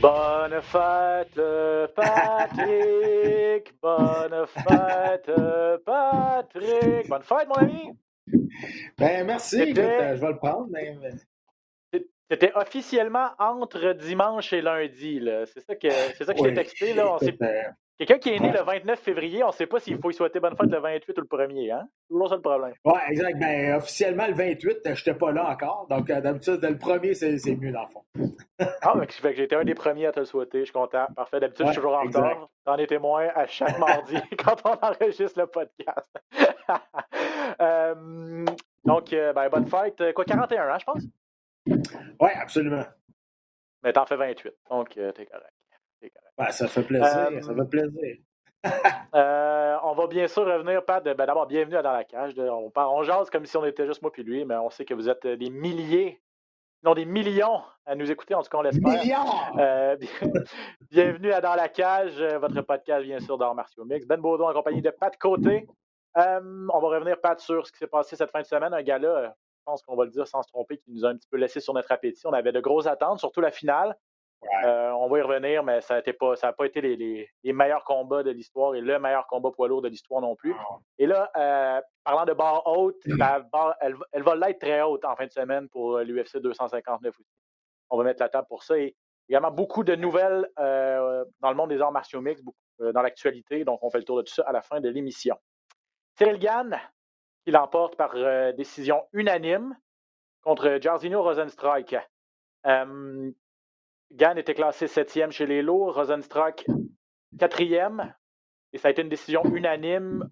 Bonne fête, Patrick! Bonne fête, Patrick! Bonne fête, mon ami! Ben merci, écoute, euh, je vais le prendre, mais C'était officiellement entre dimanche et lundi, là. C'est ça que, c'est ça que je t'ai texté, là. On Quelqu'un qui est né le 29 février, on ne sait pas s'il faut y souhaiter bonne fête le 28 ou le 1er, hein? C'est toujours ça le problème. ouais, exact. Ben officiellement le 28, je n'étais pas là encore. Donc euh, d'habitude, le premier, c'est c'est mieux dans le fond. Ah, mais fait que été un des premiers à te le souhaiter. Je suis content. Parfait. D'habitude, je suis toujours en retard. T'en es témoin à chaque mardi quand on enregistre le podcast. Euh, donc, euh, ben, bonne fête. Quoi, 41 ans, je pense? Oui, absolument. Mais t'en fais 28. Donc, t'es correct. Ben, ça fait plaisir, Euh, ça fait plaisir. Euh, on va bien sûr revenir, Pat. ben, D'abord, bienvenue à Dans la cage. de- on, on jase comme si on était juste moi puis lui, mais on sait que vous êtes des milliers, non des millions à nous écouter, en tout cas, on l'espère. Euh, bien- bienvenue à Dans la cage, euh, votre podcast, bien sûr, d'Art Martiaux Mix. Ben Baudon en compagnie de Pat Côté. Euh, on va revenir, Pat, sur ce qui s'est passé cette fin de semaine. Un gars-là, euh, je pense qu'on va le dire sans se tromper, qui nous a un petit peu laissé sur notre appétit. On avait de grosses attentes, surtout la finale. Euh, on va y revenir, mais ça n'a pas, ça a pas été les, les- les meilleurs combats de l'histoire et le meilleur combat poids lourd de l'histoire non plus. Et là, euh, parlant de barre haute, la barre, elle, va- elle va l'être très haute en fin de semaine pour l'UFC 259 aussi. On va mettre la table pour ça. Et également beaucoup de nouvelles euh, dans le monde des arts martiaux mixtes, beaucoup, euh, dans l'actualité. Donc, on fait le tour de tout ça à la fin de l'émission. Cyril Gann, qui l'emporte par euh, décision unanime contre Jairzinho Rosenstrike. Euh, Gann était classé septième chez les lourds, Rosenstruck quatrième, et ça a été une décision unanime.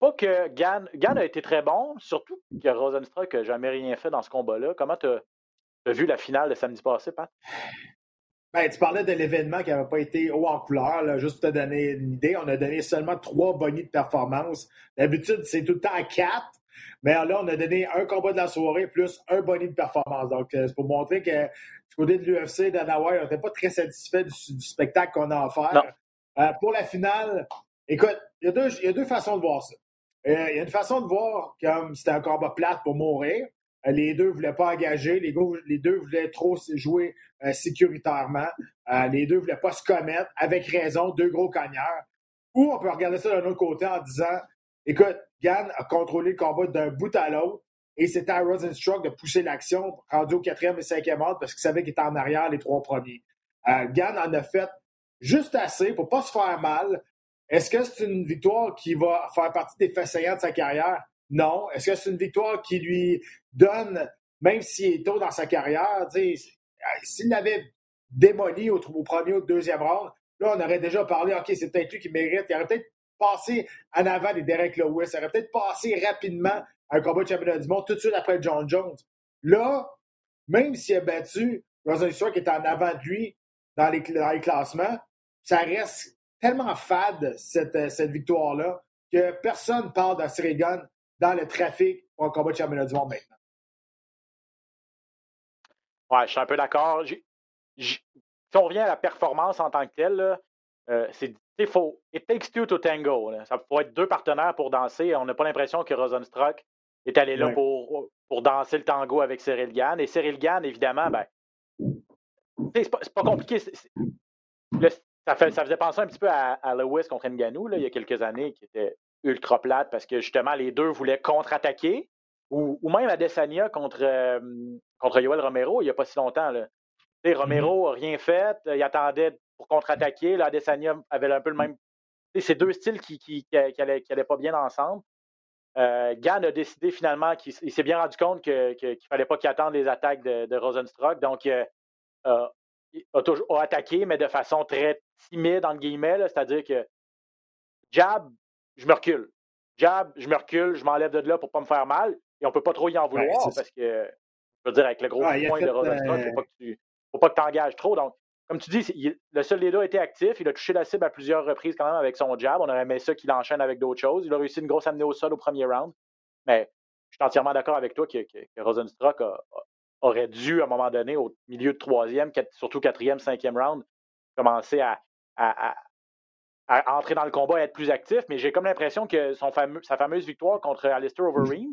Pas que Gann, a été très bon, surtout que Rosenstruck n'a jamais rien fait dans ce combat-là. Comment tu as, vu la finale de samedi passé, Pat? Ben, tu parlais de l'événement qui n'avait pas été haut en couleur. juste pour te donner une idée, on a donné seulement trois bonnies de performance. D'habitude, c'est tout le temps quatre. Mais là, on a donné un combat de la soirée plus un bonnie de performance. Donc, euh, c'est pour montrer que du côté de l'UFC, Dana White, on n'était pas très satisfait du, du spectacle qu'on a offert. Euh, pour la finale, écoute, il y, a deux- il y a deux façons de voir ça. Euh, Il y a une façon de voir comme c'était un combat plate pour mourir. Euh, les deux ne voulaient pas engager. Les, deux voulaient trop jouer sécuritairement. Les deux ne voulaient pas se commettre, avec raison, deux gros cogneurs. Ou on peut regarder ça d'un autre côté en disant écoute, Gann a contrôlé le combat d'un bout à l'autre et c'était à Rosenstruck de pousser l'action rendu au quatrième et cinquième ordre parce qu'il savait qu'il était en arrière les trois premiers. Euh, Gann en a fait juste assez pour pas se faire mal. Est-ce que c'est une victoire qui va faire partie des faits de sa carrière? Non. Est-ce que c'est une victoire qui lui donne, même s'il est tôt dans sa carrière, euh, s'il l'avait démoli au, au premier ou au deuxième round, là, on aurait déjà parlé, OK, c'est peut-être lui qui mérite. Il aurait peut-être passé en avant des Derek Lewis. Il aurait peut-être passé rapidement à un combat de championnat du monde tout de suite après John Jones. Là, même s'il a battu Rosenstruck qui est en avant de lui dans les, dans les classements, ça reste tellement fade, cette, euh, cette victoire-là, que personne parle Cyril Gann dans le trafic pour un combat de championnat du monde maintenant. Ouais, je suis un peu d'accord. Si on revient à la performance en tant que telle, là, euh, c'est il faut it takes two to tango. là. Ça faut être deux partenaires pour danser. On n'a pas l'impression que Rosenstruck est allé là Ouais. pour, pour danser le tango avec Cyril Gann. Et Cyril Gann, évidemment, ben, c'est pas, compliqué. Le- ça, fait- ça faisait penser un petit peu à, à Lewis contre Ngannou là, il y a quelques années, qui était ultra plate parce que justement les deux voulaient contre-attaquer. Ou, ou même à Desania contre, euh, contre Yoel Romero il n'y a pas si longtemps. Là. Sais, Romero n'a rien fait, il attendait pour contre-attaquer. Là, Adesanya avait un peu le même. C'est deux styles qui qui, qui, qui allaient, qui allaient pas bien ensemble. Euh, Gann a décidé finalement qu'il il s'est bien rendu compte que- qu'il ne fallait pas qu'il attende les attaques de, de Rosenstruck. Donc, euh, euh, il a, toujours, a attaqué, mais de façon très timide, entre guillemets. C'est-à-dire que jab, je me recule. jab, je me recule, je m'enlève de là pour pas me faire mal. Et on peut pas trop y en vouloir parce que, je veux dire, avec le gros point de Rosenstruck, il ne faut pas que tu engages trop. Donc, comme tu dis, le a été actif. Il a touché la cible à plusieurs reprises quand même avec son jab. On aurait aimé ça qu'il enchaîne avec d'autres choses. Il a réussi une grosse amenée au sol au premier round. Mais je suis entièrement d'accord avec toi que, que, Rosenstruck aurait dû, à un moment donné, au milieu de troisième, surtout quatrième, cinquième round, commencer à, entrer dans le combat et être plus actif. Mais j'ai comme l'impression que son fameux, sa fameuse victoire contre Alistair Overeem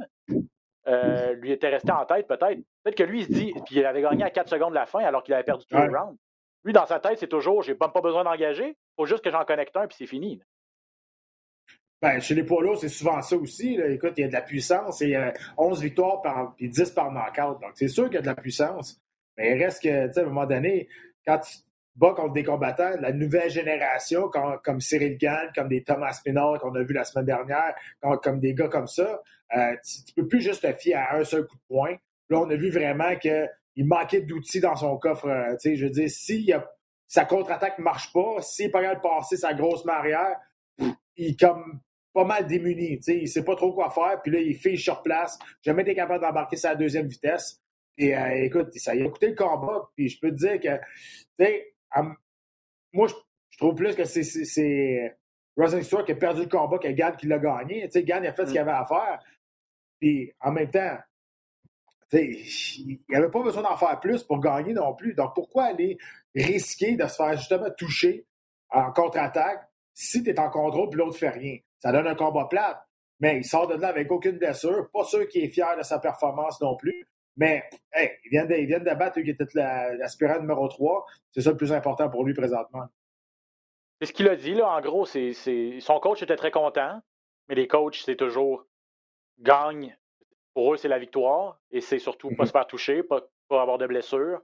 euh, lui était restée en tête, peut-être. Peut-être que lui, il se dit, puis il avait gagné à 4 secondes de la fin alors qu'il avait perdu tous les rounds. Lui, dans sa tête, c'est toujours j'ai pas, besoin d'engager, il faut juste que j'en connecte un, puis c'est fini. Ben, chez les poids c'est souvent ça aussi. Écoute, il y a de la puissance et 11 victoires par, puis 10 par knockout. Donc, c'est sûr qu'il y a de la puissance. Mais il reste que, tu sais, à un moment donné, quand tu bats contre des combattants de la nouvelle génération, comme, Cyril Gann, comme des Thomas Pinard qu'on a vu la semaine dernière, comme, des gars comme ça, euh, tu, ne peux plus juste te fier à un seul coup de poing. Là, on a vu vraiment que il manquait d'outils dans son coffre. Euh, je veux dire, si sa contre-attaque ne marche pas, s'il n'est pas capable de passer sa grosse marière, il est comme pas mal démuni. Il ne sait pas trop quoi faire. Puis là, il fiche sur place. Jamais été capable d'embarquer sa deuxième vitesse. Et euh, écoute, ça a coûté le combat. Puis je peux te dire que, moi, je, trouve plus que c'est Rosen Stewart qui a perdu le combat que Gann qui l'a gagné. sais, Gann a fait ce mm. qu'il avait à faire. Puis en même temps, il n'y avait pas besoin d'en faire plus pour gagner non plus. Donc, pourquoi aller risquer de se faire justement toucher en contre-attaque si tu es en contrôle et l'autre ne fait rien? Ça donne un combat plat. Mais il sort de là avec aucune blessure. Pas sûr qu'il est fier de sa performance non plus. Mais hey, il vient de, de battre qui était l'aspirant numéro 3. C'est ça le plus important pour lui présentement. C'est ce qu'il a dit, là. En gros, c'est, son coach était très content, mais les coachs, c'est toujours gagne pour eux, c'est la victoire et c'est surtout pas mhm. se faire toucher, pas, avoir de blessures.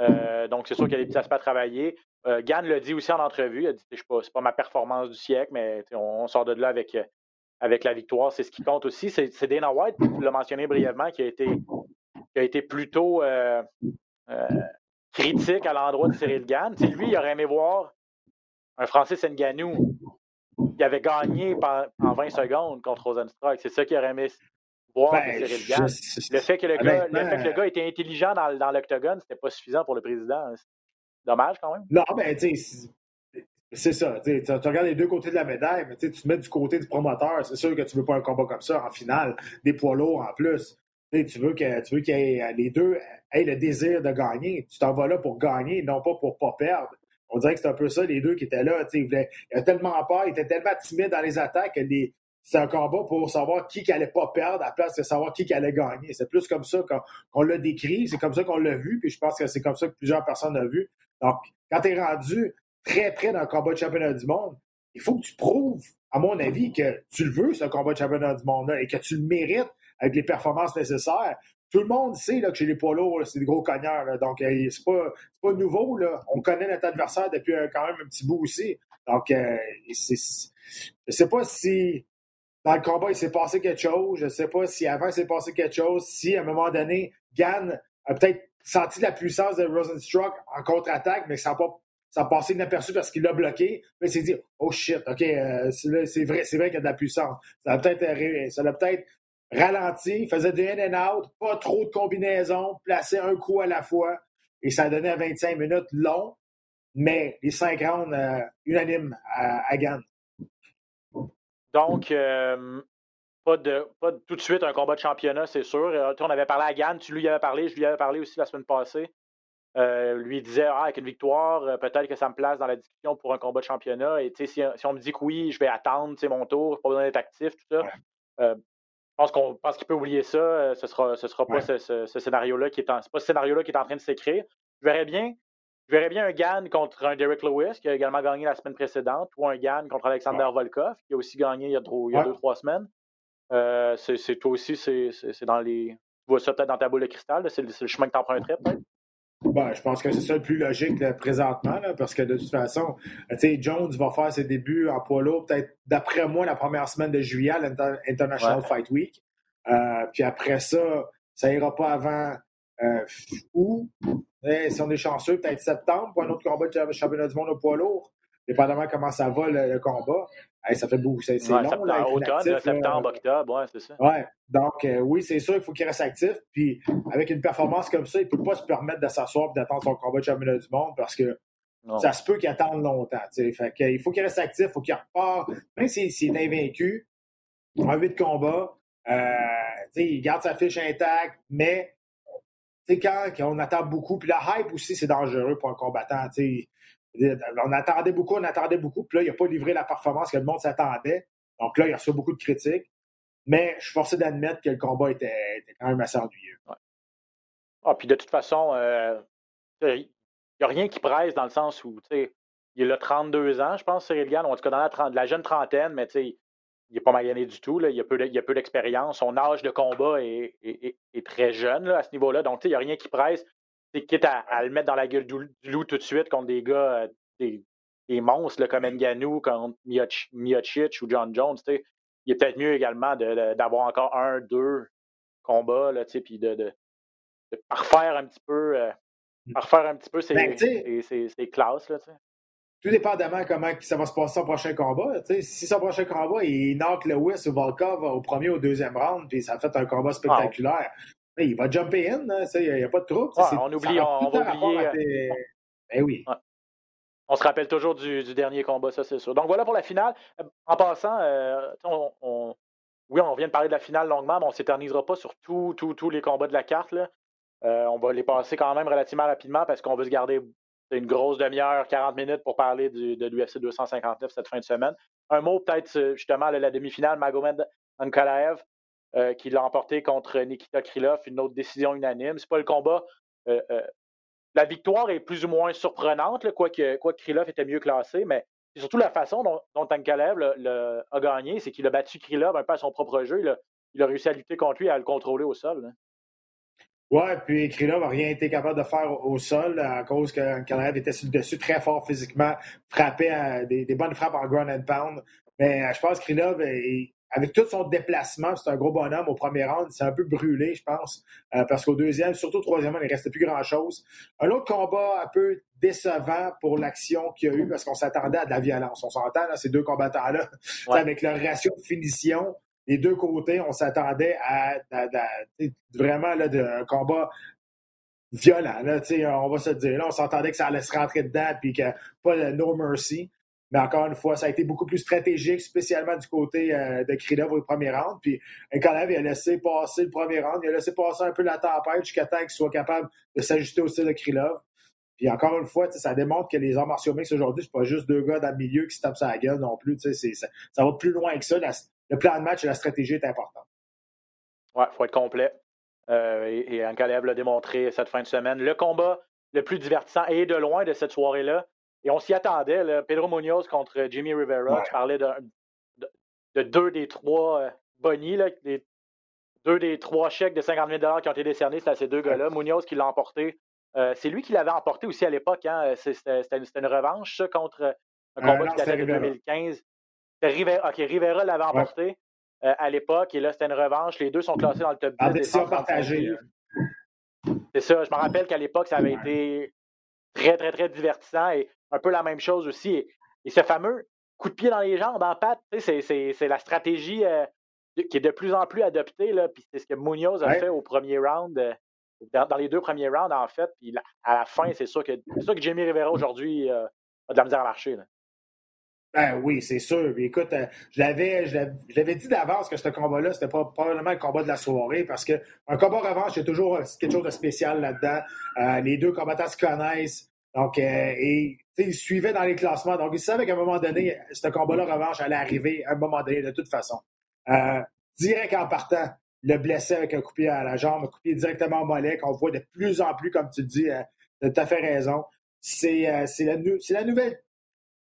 Euh, donc, c'est sûr qu'il y a des petits aspects à travailler. Euh, Gann l'a dit aussi en entrevue. Il a dit c'est pas, pas ma performance du siècle, mais on, sort de là avec, avec la victoire. C'est ce qui compte aussi. C'est Dana White, tu l'as mentionné brièvement, qui a été, qui a été plutôt euh, critique à l'endroit de Cyril Gann. lui, il aurait aimé voir un Francis Nganou qui avait gagné en 20 secondes contre Rosenstruck. C'est ça qu'il aurait aimé ben, le, fait que le, gars, le fait que le gars était intelligent dans, dans l'octogone, c'était pas suffisant pour le président. Hein. Dommage quand même. Non, ben, tu sais, c'est ça. Tu regardes les deux côtés de la médaille, mais tu te mets du côté du promoteur. C'est sûr que tu veux pas un combat comme ça en finale, des poids lourds en plus. tu veux que tu veux qu'il y ait les deux aient le désir de gagner. Tu t'en vas là pour gagner, non pas pour pas perdre. On dirait que c'est un peu ça, les deux qui étaient là. Il, voulait, il a tellement peur, il était tellement timide dans les attaques que les, c'est un combat pour savoir qui qui allait pas perdre à la place de savoir qui qui allait gagner. C'est plus comme ça qu'on l'a décrit, c'est comme ça qu'on l'a vu, puis je pense que c'est comme ça que plusieurs personnes l'ont vu. Donc, quand tu es rendu très près d'un combat de championnat du monde, il faut que tu prouves, à mon avis, que tu le veux, ce combat de championnat du monde-là, et que tu le mérites avec les performances nécessaires. Tout le monde sait là, que chez les poids lourds, c'est des gros cogneurs. donc, c'est pas, pas nouveau. Là. On connaît notre adversaire depuis quand même un petit bout aussi. Donc, euh, c'est, je sais pas si dans le combat, il s'est passé quelque chose. Je ne sais pas si avant il s'est passé quelque chose, si à un moment donné, Gann a peut-être senti la puissance de Rosenstruck en contre-attaque, mais ça n'a pas ça a passé inaperçu parce qu'il l'a bloqué. Mais il s'est dit, oh shit, OK, euh, c'est vrai, c'est vrai qu'il y a de la puissance. Ça a peut-être euh, ça l'a peut-être ralenti, faisait du in and out, pas trop de combinaisons, plaçait un coup à la fois. Et ça a donné 25 minutes long, mais les cinq rounds euh, unanimes à, à Gann. Donc, euh, pas, de, pas tout de suite un combat de championnat, c'est sûr. Euh, on avait parlé à Gann, tu lui avais parlé, je lui avais parlé aussi la semaine passée. Euh, lui disait ah, avec une victoire, peut-être que ça me place dans la discussion pour un combat de championnat. Et si, si on me dit que oui, je vais attendre mon tour, pas besoin d'être actif, tout ça. je pense qu'on pense qu'il peut oublier ça. ce sera, ce sera pas ce, scénario-là qui est en, pas ce scénario-là qui est en train de s'écrire. Je verrais bien je verrais bien un Gann contre un Derek Lewis, qui a également gagné la semaine précédente, ou un Gann contre Alexander Volkov, qui a aussi gagné il y a, deux, trois semaines. Euh, c'est toi aussi, c'est dans les. Tu vois ça peut-être dans ta boule de cristal, c'est le, chemin que tu emprunterais peut-être? Ben, je pense que c'est ça le plus logique présentement, parce que de toute façon, Jones va faire ses débuts en poids lourd, peut-être d'après moi, la première semaine de juillet à l'International Fight Week. Euh, puis après ça, ça ira pas avant euh, ou, si on est chanceux, peut-être septembre pour un autre combat de championnat du monde au poids lourd. dépendamment comment ça va le, combat. ça fait beaucoup, c'est long. Septembre, là, automne, septembre, octobre, ouais, c'est ça. Ouais, donc euh, oui, c'est sûr qu'il faut qu'il reste actif. Puis avec une performance comme ça, il ne peut pas se permettre de s'asseoir et d'attendre son combat de championnat du monde parce que ça se peut qu'il attende longtemps. Fait il faut qu'il reste actif, il faut qu'il repart. Même s'il est invaincu, en huit combats, euh, il garde sa fiche intacte, mais quand, quand, on attend beaucoup, puis la hype aussi, c'est dangereux pour un combattant. On attendait beaucoup, on attendait beaucoup, puis là, il n'a pas livré la performance que le monde s'attendait. Donc là, il reçu beaucoup de critiques. Mais je suis forcé d'admettre que le combat était, quand même assez ennuyeux. Ah, puis de toute façon, euh, il n'y a rien qui presse dans le sens où il a 32 ans, je pense, Cyril Gann, en tout cas dans la, la jeune trentaine, mais il n'est pas magané du tout. Là. Il a peu d'expérience. Son âge de combat est, très jeune à ce niveau-là. Donc, il n'y a rien qui presse. C'est quitte à, le mettre dans la gueule du, loup tout de suite contre des gars, euh, des, monstres comme Nganou, contre Miocic ou John Jones. Il est peut-être mieux également d'avoir encore un, deux combats, puis de, de, parfaire un petit peu. Euh, mm. parfaire un petit peu ses, ben, classes. Là, tout dépendamment comment ça va se passer son prochain combat. Si son prochain combat, il knock Lewis ou Volkov au premier ou au deuxième round, puis ça fait un combat ah, spectaculaire, il va jumper in, il n'y a, pas de trouble. on oublie, on, va oublier. Euh, ben oui. On se rappelle toujours du, dernier combat, ça c'est sûr. Donc voilà pour la finale. Euh, en passant, euh, on, oui, on vient de parler de la finale longuement, mais on ne s'éternisera pas sur tous les combats de la carte. on va les passer quand même relativement rapidement parce qu'on veut se garder une grosse demi-heure, 40 minutes pour parler de l'UFC 259 cette fin de semaine. Un mot peut-être justement la demi-finale, Magomed Ankalaev, euh, qui l'a emporté contre Nikita Krylov, une autre décision unanime. C'est pas le combat. Euh, euh, la victoire est plus ou moins surprenante, quoique, quoi Krylov était mieux classé, mais c'est surtout la façon dont, dont Ankalaev a gagné, c'est qu'il a battu Krylov un peu à son propre jeu. Il a, réussi à lutter contre lui et à le contrôler au sol. Hein. Oui, puis Krylov n'a rien été capable de faire au sol à cause que Kalev était sur le dessus très fort physiquement, frappait des, bonnes frappes en ground and pound. Mais je pense que Krylov, avec tout son déplacement, c'est un gros bonhomme au premier round, c'est un peu brûlé, je pense, euh, parce qu'au deuxième, surtout au troisième, il ne restait plus grand-chose. Un autre combat un peu décevant pour l'action qu'il y a eu, parce qu'on s'attendait à de la violence. On s'entend, ces deux combattants-là, avec leur ratio de finition, les deux côtés, on s'attendait à, vraiment là, de, un combat violent. Là, on va se dire. Là, on s'entendait que ça allait se rentrer dedans puis que pas de no mercy. Mais encore une fois, ça a été beaucoup plus stratégique, spécialement du côté euh, de Krylov au premier round. Puis Kalev, il a laissé passer le premier round, il a laissé passer un peu la tempête jusqu'à temps qu'il soit capable de s'ajuster au style de Krylov. Puis encore une fois, ça démontre que les arts martiaux mix aujourd'hui, c'est pas juste deux gars dans le milieu qui se tapent sa gueule non plus. Ça va plus loin que ça le plan de match et la stratégie est important. Oui, il faut être complet. Euh, et, et Ankalev l'a démontré cette fin de semaine. Le combat le plus divertissant et de loin de cette soirée-là. Et on s'y attendait. Pedro Munoz contre Jimmy Rivera. Je parlais de, deux des trois euh, bonnies, deux des trois chèques de 50 000 qui ont été décernés. C'est à ces deux gars-là. Munoz qui l'a emporté. Euh, c'est lui qui l'avait emporté aussi à l'époque. Hein. C'était une, revanche ça, contre un combat qui datait de 2015. Rivera, OK, Rivera l'avait emporté euh, à l'époque et là, c'était une revanche. Les deux sont classés dans le top 10. En décision partagée. C'est ça. Je me rappelle qu'à l'époque, ça avait été très, très, très divertissant et un peu la même chose aussi. Et, ce fameux coup de pied dans les jambes en patte, c'est la stratégie euh, qui est de plus en plus adoptée. Là, puis c'est ce que Munoz a fait au premier round, euh, dans, les deux premiers rounds, en fait. Puis à la fin, c'est sûr que, sûr que Jamie Rivera aujourd'hui a de la misère à marcher. Là. Ben oui, c'est sûr. écoute, euh, je l'avais, je l'avais dit d'avance que ce combat-là, c'était pas probablement le combat de la soirée parce qu'un combat revanche, a toujours euh, quelque chose de spécial là-dedans. Euh, les deux combattants se connaissent. Donc, et ils suivaient dans les classements. Donc, ils savaient qu'à un moment donné, ce combat-là revanche allait arriver à un moment donné, de toute façon. direct en partant, le blessé avec un coup à la jambe, un coup directement au mollet, qu'on voit de plus en plus, comme tu dis, tu as fait raison. C'est la nouvelle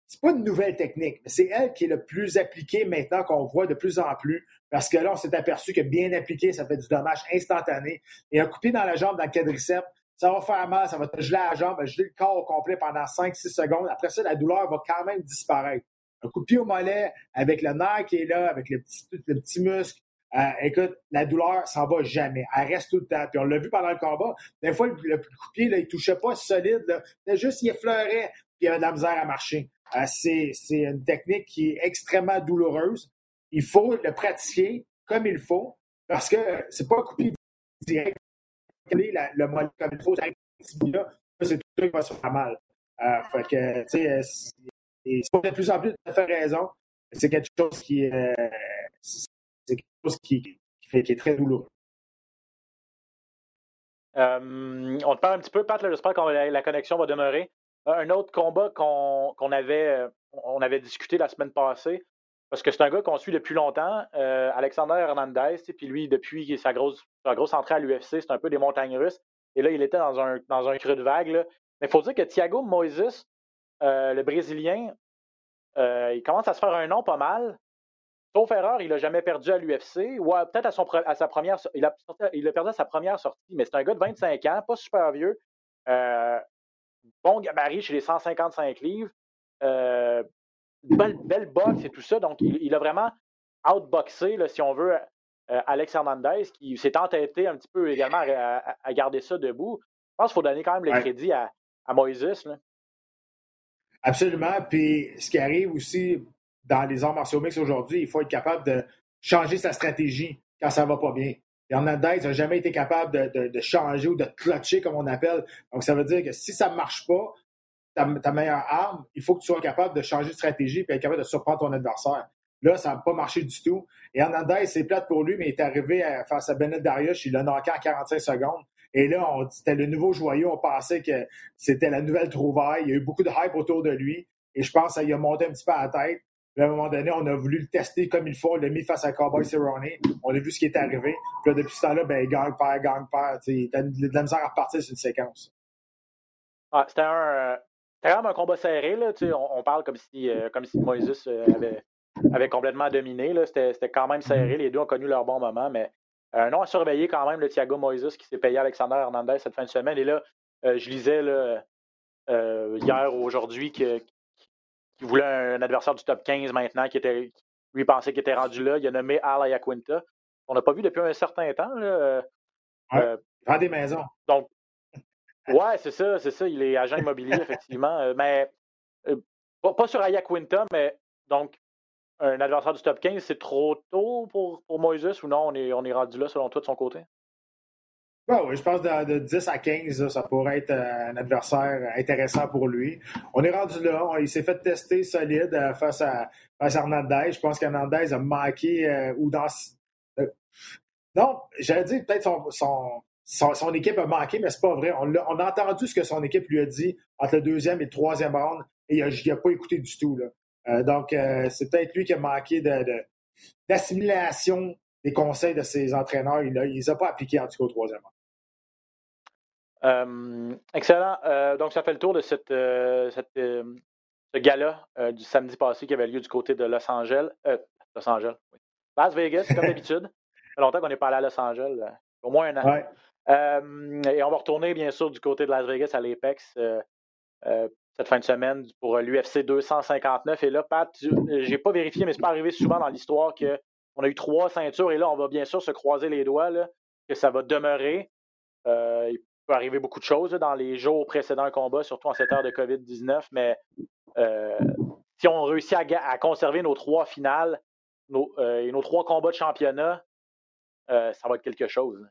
c'est pas une nouvelle technique, mais c'est elle qui est le plus appliquée maintenant qu'on voit de plus en plus. Parce que là, on s'est aperçu que bien appliqué, ça fait du dommage instantané. Et un coupé dans la jambe, dans le quadriceps, ça va faire mal, ça va te geler la jambe, geler le corps au complet pendant 5-6 secondes. Après ça, la douleur va quand même disparaître. Un coup de pied au mollet, avec le nerf qui est là, avec le petit, le muscle, euh, écoute, la douleur s'en va jamais. Elle reste tout le temps. Puis on l'a vu pendant le combat. Des fois, le, coup de pied, là, il touchait pas solide. Là. Juste, il effleurait, puis il avait de la misère à marcher. C'est une technique qui est extrêmement douloureuse. Il faut le pratiquer comme il faut parce que c'est pas un coup direct. le mollet comme il faut, c'est tout qui va se faire mal. fait que, tu c'est de plus en plus de faire raison. C'est quelque chose qui, c'est quelque chose qui, qui, est très douloureux. Euh, on te parle un petit peu, Pat, j'espère que la, connexion va demeurer. Euh, un autre combat qu'on avait, euh, avait discuté la semaine passée, parce que c'est un gars qu'on suit depuis longtemps, Alexander Hernandez, puis lui, depuis sa grosse, sa grosse entrée à l'UFC, c'est un peu des montagnes russes. Et là, il était dans un, dans creux de vague. Mais il faut dire que Thiago Moises, le Brésilien, il commence à se faire un nom pas mal. Sauf erreur, il n'a jamais perdu à l'UFC, ou peut-être à, sa première il a, perdu à sa première sortie, mais c'est un gars de 25 ans, pas super vieux, euh, bon gabarit chez les 155 livres, euh, belle, belle boxe et tout ça, donc il, a vraiment outboxé, là, si on veut, euh, Alex Hernandez, qui s'est entêté un petit peu également à, garder ça debout. Je pense qu'il faut donner quand même le crédit à, à Moises. Absolument. Puis ce qui arrive aussi, dans les arts martiaux mix aujourd'hui, il faut être capable de changer sa stratégie quand ça va pas bien. Hernandez n'a jamais été capable de, changer ou de clutcher, comme on appelle. Donc, ça veut dire que si ça ne marche pas, ta, meilleure arme, il faut que tu sois capable de changer de stratégie et être capable de surprendre ton adversaire. Là, ça n'a pas marché du tout. Et Hernandez, c'est plate pour lui, mais il est arrivé face à Bennett Darius, il l'a knocké en 45 secondes. Et là, c'était le nouveau joyau. On pensait que c'était la nouvelle trouvaille. Il y a eu beaucoup de hype autour de lui. Et je pense qu'il a monté un petit peu à la tête à un moment donné, on a voulu le tester comme il faut. On l'a mis face à Cowboy Cerrone. On a vu ce qui est arrivé. Puis là, depuis ce temps-là, ben, gang père, gang père. Il a de la misère à repartir sur une séquence. Ah, c'était un. quand même un combat serré. Là, on, on parle comme si, euh, comme si euh, avait, avait complètement dominé. C'était quand même serré. Les deux ont connu leur bon moment. Mais un nom à surveiller quand même, le Thiago Moises qui s'est payé Alexander Hernandez cette fin de semaine. Et là, euh, je lisais hier ou aujourd'hui que, il voulait un adversaire du top 15 maintenant, qui était, lui pensait qu'il était rendu là. Il a nommé Al Ayaquinta. On n'a pas vu depuis un certain temps. Là. Euh, euh des maisons. Donc, ouais, c'est ça, c'est ça. Il est agent immobilier, effectivement. Euh, mais euh, pas, sur Ayaquinta, mais donc un adversaire du top 15, c'est trop tôt pour, pour Moises ou non, on est, on est rendu là selon toi de son côté? Ben oui, je pense de, de 10 à 15, ça pourrait être euh, un adversaire intéressant pour lui. On est rendu là. il s'est fait tester solide euh, face à, face à Hernandez. Je pense qu'Hernandez a manqué euh, ou dans. non, j'allais dire peut-être son, son, son, équipe a manqué, mais c'est pas vrai. On a, entendu ce que son équipe lui a dit entre le deuxième et le troisième round et il n'a pas écouté du tout. Là. donc, c'est peut-être lui qui a manqué d'assimilation de, des conseils de ses entraîneurs. Il ne les a pas appliqués en tout cas au troisième round. Euh, excellent. Euh, donc, ça fait le tour de cette, euh, ce gala du samedi passé qui avait lieu du côté de Los Angeles. Los Angeles, oui. Las Vegas, comme d'habitude. Ça fait longtemps qu'on n'est pas allé à Los Angeles, au moins un an. et on va retourner, bien sûr, du côté de Las Vegas à l'Apex cette fin de semaine pour l'UFC 259. Et là, Pat, j'ai pas vérifié, mais c'est pas arrivé souvent dans l'histoire qu'on a eu trois ceintures et là, on va bien sûr se croiser les doigts que ça va demeurer. Euh, peut arriver beaucoup de choses dans les jours précédents le combat, surtout en cette heure de COVID-19, mais euh, si on réussit à, conserver nos trois finales euh, et nos trois combats de championnat, euh, ça va être quelque chose.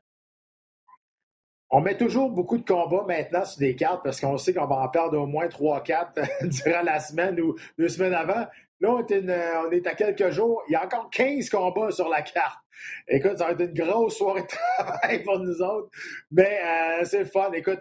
On met toujours beaucoup de combats maintenant sur des cartes parce qu'on sait qu'on va en perdre au moins 3-4 durant la semaine ou deux semaines avant. Là, on est, à quelques jours. Il y a encore 15 combats sur la carte. Écoute, ça va être une grosse soirée de travail pour nous autres. Mais euh, c'est fun. Écoute,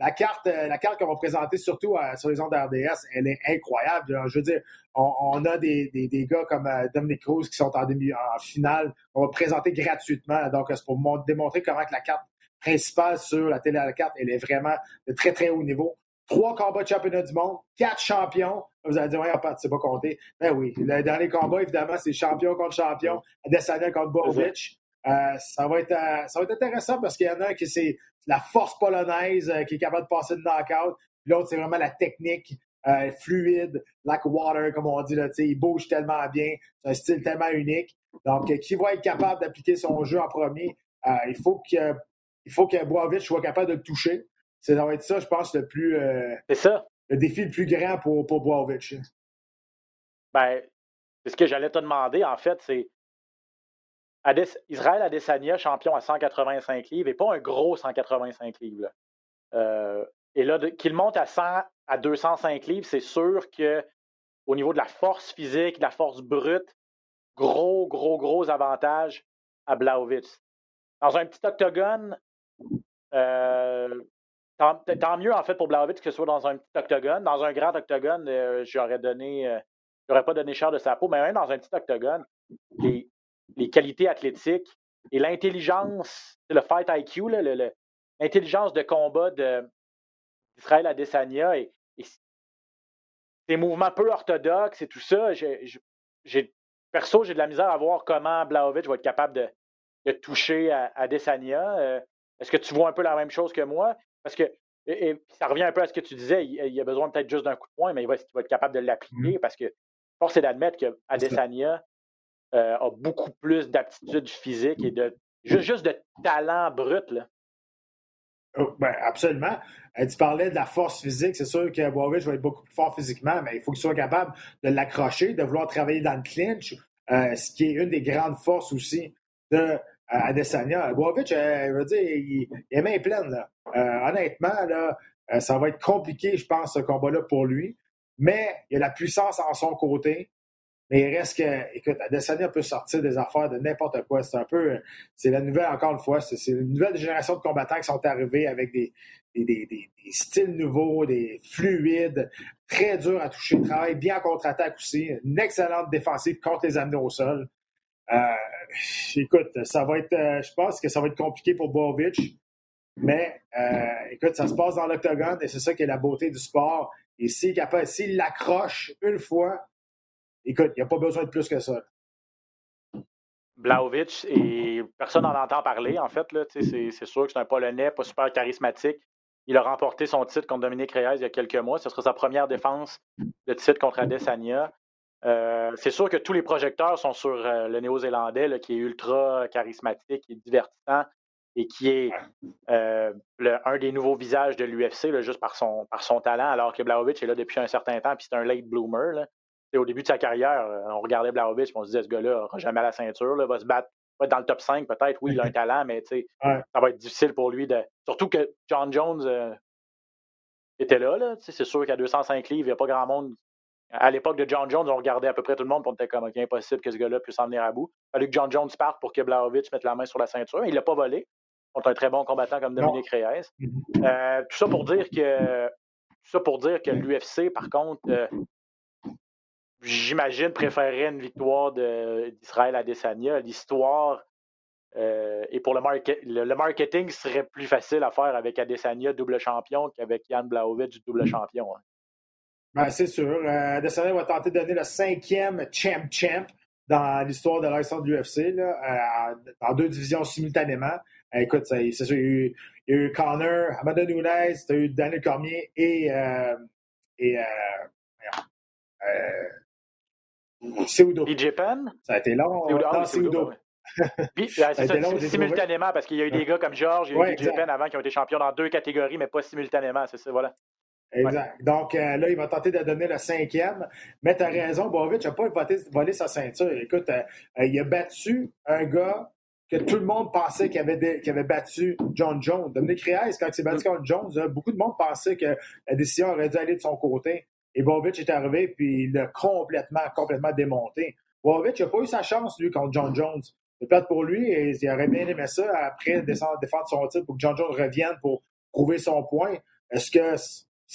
la carte, euh, la carte qu'on va présenter surtout euh, sur les ondes RDS, elle est incroyable. Je veux dire, on, a des, gars comme Dominic Cruz qui sont en, en finale. On va présenter gratuitement. Donc, c'est pour démontrer comment la carte principale sur la télé à la carte, elle est vraiment de très, très haut niveau trois combats de championnat du monde, quatre champions. Vous allez dire, ouais, Pat, c'est pas compté. Ben oui, le dernier combat, évidemment, c'est champion contre champion, Adesanya contre Borovic. Euh, ça, va être, euh, ça va être intéressant parce qu'il y en a qui c'est la force polonaise euh, qui est capable de passer le knockout. L'autre, c'est vraiment la technique fluide, like water, comme on dit. Là, il bouge tellement bien. C'est un style tellement unique. Donc, qui va être capable d'appliquer son jeu en premier? il faut que, il faut que soit capable de le toucher. Ça va être ça, je pense, le plus. c'est ça. Le défi le plus grand pour, pour Ben, c'est ce que j'allais te demander, en fait, c'est Israël Adesanya, champion à 185 livres, et pas un gros 185 livres. Euh, et là, qu'il monte à 100 à 205 livres, c'est sûr que au niveau de la force physique, de la force brute, gros, gros, gros avantage à Blaovic. Dans un petit octogone, euh, tant, mieux en fait pour Blaovic que ce soit dans un petit octogone. Dans un grand octogone, euh, j'aurais donné, euh, j'aurais pas donné cher de sa peau, mais même dans un petit octogone, les, qualités athlétiques et l'intelligence, le fight IQ, l'intelligence de combat d'Israël Adesanya et, et ses mouvements peu orthodoxes et tout ça, perso, j'ai de la misère à voir comment Blaovic va être capable de, toucher à, Adesanya. Euh, est-ce que tu vois un peu la même chose que moi? Parce que et, ça revient un peu à ce que tu disais, il, a besoin peut-être juste d'un coup de poing, mais il va, va être capable de l'appliquer mmh. parce que force est d'admettre que Adesanya euh, a beaucoup plus d'aptitude physique et de juste, de talent brut. Là. Oh, ben, absolument. Euh, tu parlais de la force physique. C'est sûr que Boavich va être beaucoup plus fort physiquement, mais il faut qu'il soit capable de l'accrocher, de vouloir travailler dans le clinch, euh, ce qui est une des grandes forces aussi de euh, Adesanya. Boavich, je veux dire, il, est main pleine. Là. honnêtement, là, ça va être compliqué, je pense, ce combat-là pour lui. Mais il a la puissance en son côté. Mais il reste que, écoute, Adesanya peut sortir des affaires de n'importe quoi. C'est un peu, c'est la nouvelle, encore une fois, c'est une nouvelle génération de combattants qui sont arrivés avec des, styles nouveaux, des fluides, très durs à toucher, travaille bien en contre-attaque aussi, une excellente défensive contre les amener au sol. Euh, écoute, ça va être, euh, je pense que ça va être compliqué pour Bovic, mais euh, écoute, ça se passe dans l'octogone et c'est ça qui est la beauté du sport. Et s'il l'accroche une fois, écoute, il n'y a pas besoin de plus que ça. Blaovic, et personne n'en entend parler, en fait. C'est sûr que c'est un Polonais pas super charismatique. Il a remporté son titre contre Dominique Reyes il y a quelques mois. Ce sera sa première défense de titre contre Adesanya. Euh, c'est sûr que tous les projecteurs sont sur euh, le Néo-Zélandais, qui est ultra charismatique et divertissant et qui est euh, un des nouveaux visages de l'UFC juste par son, par son talent, alors que Blaovic est là depuis un certain temps, puis c'est un late bloomer. Au début de sa carrière, on regardait Blaovic, on se disait ce gars-là n'aura jamais la ceinture, là, va se battre va être dans le top 5 peut-être. Oui, il a un talent, mais ça va être difficile pour lui de. Surtout que John Jones était là. là c'est sûr qu'à 205 livres, il n'y a pas grand monde. À l'époque de John Jones, on regardait à peu près tout le monde, pour on était comme OK, impossible que ce gars-là puisse en venir à bout. Il fallait que John Jones parte pour que Blaovic mette la main sur la ceinture. Il ne l'a pas volé contre un très bon combattant comme Dominique Reyes. Mm-hmm. Euh, tout ça pour dire que tout ça pour dire que l'UFC, par contre, euh, j'imagine, préférerait une victoire d'Israël à Desania. L'histoire euh, et pour le, le, marketing serait plus facile à faire avec Adesanya double champion qu'avec Jan Blaovic double champion. Hein. Ben, c'est sûr. Euh, Adesanya va tenter de donner le cinquième champ champ dans l'histoire de l'histoire de l'UFC, euh, dans deux divisions simultanément. écoute, c'est sûr, il y, a eu, Connor, Amanda Nunes, tu as eu Daniel Cormier et, et Seudo. DJ Penn? Ça a été long. Seudo. Puis, c'est simultanément, parce qu'il y a eu des gars comme George, y a eu DJ Penn avant qui ont été champions dans deux catégories, mais pas simultanément, c'est ça, voilà. Exact. Donc euh, là, il va tenter de donner le cinquième. Mais tu as raison, Bovic n'a pas volé, sa ceinture. Écoute, euh, euh, il a battu un gars que tout le monde pensait qu'il avait, avait, battu John Jones. Dominique Reyes, quand il s'est battu contre Jones, beaucoup de monde pensait que la décision aurait dû aller de son côté. Et Bovic est arrivé, puis il l'a complètement, complètement démonté. Bovic n'a pas eu sa chance, lui, contre John Jones. C'est plate pour lui et il aurait bien aimé ça après descendre, défendre son titre pour que John Jones revienne pour prouver son point. Est-ce que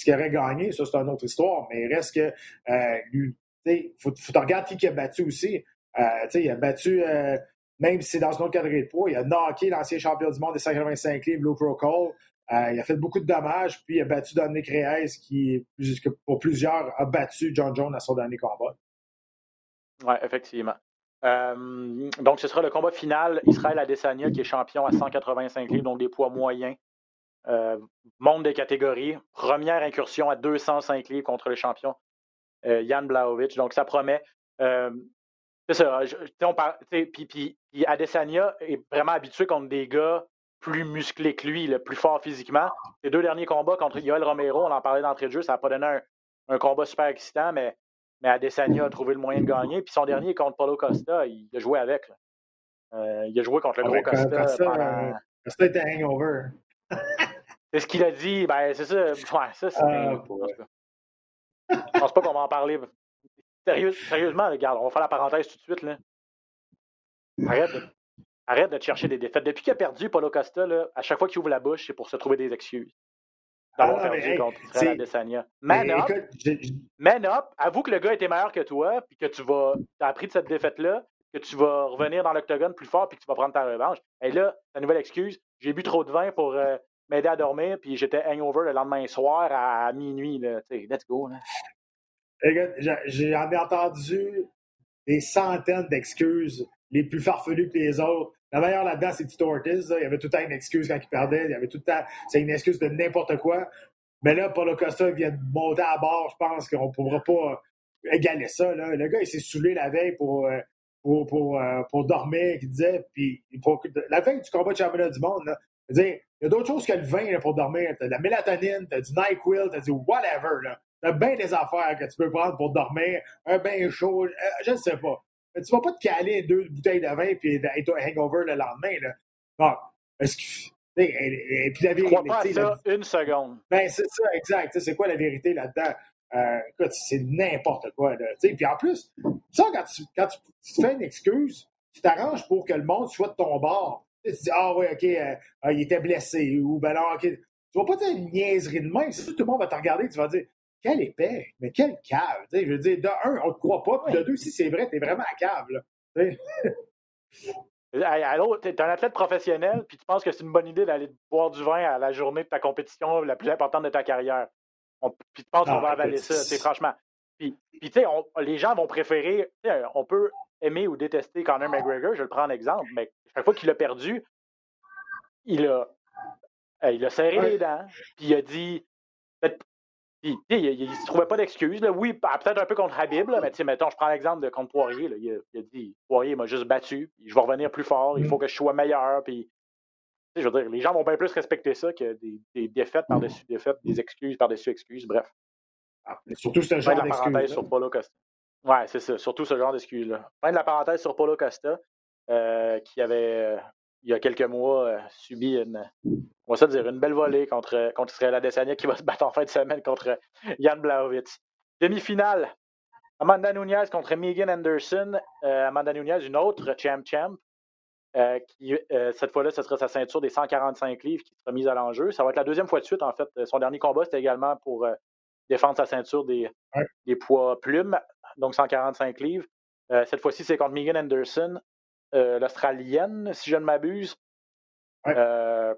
ce qu'il aurait gagné, ça, c'est une autre histoire, mais il reste que euh, il faut, faut regarder qui, a battu aussi. Euh, il a battu, euh, même si c'est dans une autre catégorie de poids, il a knocké l'ancien champion du monde des 185 livres, Luke Rockall. Euh, il a fait beaucoup de dommages, puis il a battu Dominic Reyes, qui, pour plusieurs, a battu John Jones à son dernier combat. Oui, effectivement. Donc, ce sera le combat final. Israël Adesanya, qui est champion à 185 livres, donc des poids moyens. Euh, monde des catégories. Première incursion à 205 livres contre le champion Jan Blaovic. Donc, ça promet. c'est ça. Puis, Adesanya est vraiment habitué contre des gars plus musclé que lui, le plus fort physiquement. Les deux derniers combats contre Yoel Romero, on en parlait d'entrée de jeu, ça n'a pas donné un, combat super excitant, mais mais Adesanya a trouvé le moyen de gagner. Puis son dernier contre Paulo Costa, il a joué avec. Euh, il a joué contre le gros Costa, Costa pendant... Costa était hangover. c'est ce qu'il a dit. Ben, c'est ça. Ouais, ça, c'est. Uh, je pense pas qu'on va en parler. Sérieux, sérieusement, regarde, on va faire la parenthèse tout de suite. Là. Arrête, de, arrête de te chercher des défaites. Depuis qu'il a perdu Paulo Costa, là, à chaque fois qu'il ouvre la bouche, c'est pour se trouver des excuses. D'avoir ah, perdu contre Israël Adesanya. Man mais, up, écoute, man up, avoue que le gars était meilleur que toi, puis que tu vas. as appris de cette défaite-là, que tu vas revenir dans l'octogone plus fort, puis que tu vas prendre ta revanche. Et là, ta nouvelle excuse, j'ai bu trop de vin pour euh, m'aider à dormir, puis j'étais hangover le lendemain soir à, minuit. Là. let's go. J'en ai entendu des centaines d'excuses, les plus farfelues que les autres. La meilleure là-dedans, c'est Tito Ortiz. Il y avait tout le temps une excuse quand il perdait. Il y avait tout le temps. C'est une excuse de n'importe quoi. Mais là, Paulo Costa vient de monter à bord. Je pense qu'on ne pourra pas égaler ça. Là. Le gars, il s'est saoulé la veille pour, euh, pour, pour, euh, pour dormir, qu'il disait. Puis, la veille du combat de championnat du monde, là, dire, il y a d'autres choses que le vin pour dormir. Tu as de la mélatonine, tu as du NyQuil, tu as du whatever. Là. T'as bien des affaires que tu peux prendre pour dormir, un bain chaud, euh, je ne sais pas. Mais tu vas pas te caler deux bouteilles de vin et être hangover le lendemain. Là. Bon, est-ce que. Et, puis la vérité. Crois pas ça une seconde. Ben, c'est ça, exact. C'est quoi la vérité là-dedans? Euh, écoute, c'est n'importe quoi. Là, puis en plus, ça, quand, tu, quand tu, te fais une excuse, tu t'arranges pour que le monde soit de ton bord. Tu, dis, ah oui, OK, euh, il était blessé, ou ben non, OK. Tu vas pas dire une niaiserie de même. C'est tout le monde va te regarder, tu vas dire, quelle épais, mais quelle cave. je veux dire, de un, on ne te croit pas, puis de deux, si c'est vrai, tu es vraiment à cave. Là, Allô, tu es un athlète professionnel, puis tu penses que c'est une bonne idée d'aller boire du vin à la journée de ta compétition la plus importante de ta carrière. puis tu penses qu'on va avaler ça, c'est franchement. Puis, puis tu sais, les gens vont préférer, on peut aimer ou détester Conor McGregor, je le prends en exemple, mais chaque fois qu'il a perdu, il a, il a serré les dents, puis il a dit il ne se trouvait pas d'excuses. Oui, peut-être un peu contre Habib, là, mais mettons, je prends l'exemple de contre Poirier. Là, il, a, dit Poirier m'a juste battu, je vais revenir plus fort, il faut mm. que je sois meilleur. Puis, je veux dire, les gens vont bien plus respecter ça que des, défaites par-dessus défaites, des excuses par-dessus excuses, bref. Ah, surtout ce genre d'excuses. sur Paulo Costa. Ouais, c'est ça, surtout ce genre d'excuses-là. Fin de la parenthèse sur Paulo Costa, euh, qui avait il y a quelques mois, euh, subi une, on va dire, une belle volée contre, contre Israël Adesanya qui va se battre en fin de semaine contre Jan Blachowicz. Demi-finale, Amanda Nunez contre Megan Anderson. Euh, Amanda Nunez, une autre champ-champ. Euh, qui, cette fois-là, ce sera sa ceinture des 145 livres qui sera mise à l'enjeu. Ça va être la deuxième fois de suite, en fait. Son dernier combat, c'était également pour défendre sa ceinture des, des poids plumes, donc 145 livres. cette fois-ci, c'est contre Megan Anderson. Euh, l'Australienne, si je ne m'abuse. Euh,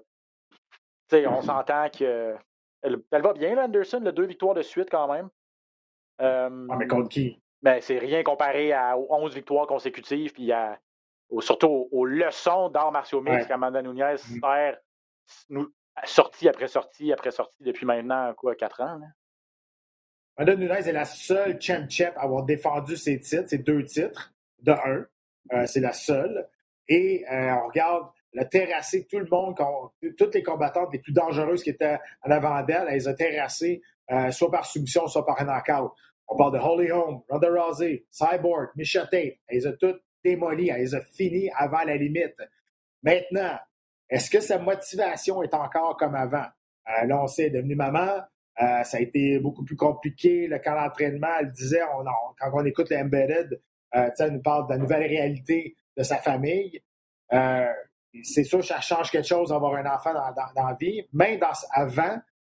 on s'entend que elle, va bien, là, Anderson, le deux victoires de suite quand même. Euh, ah, mais contre qui? Ben, c'est rien comparé à 11 victoires consécutives, puis à, surtout aux, leçons d'arts martiaux mix qu'Amanda Nunez mm. sert sortie après sortie après sortie depuis maintenant, quoi, 4 ans. Amanda Nunez est la seule champ-champ à avoir défendu ses titres, ses deux titres, de un. Euh, c'est la seule. Et euh, on regarde la terrasser tout le monde, toutes les combattantes les plus dangereuses qui étaient en avant d'elle, elle les a terrassées euh, soit par soumission, soit par un knockout. On parle de Holly Holm, Ronda Rousey, Cyborg, Misha Tate. Elle les toutes démolies, elle les a finies avant la limite. Maintenant, est-ce que sa motivation est encore comme avant? là, on sait, elle devenue maman. Ça a été beaucoup plus compliqué. Le camp d'entraînement, elle disait, quand on écoute les Embedded, euh, elle nous parle de la nouvelle réalité de sa famille. Euh, c'est sûr, ça change quelque chose d'avoir un enfant dans, la vie. Même avant,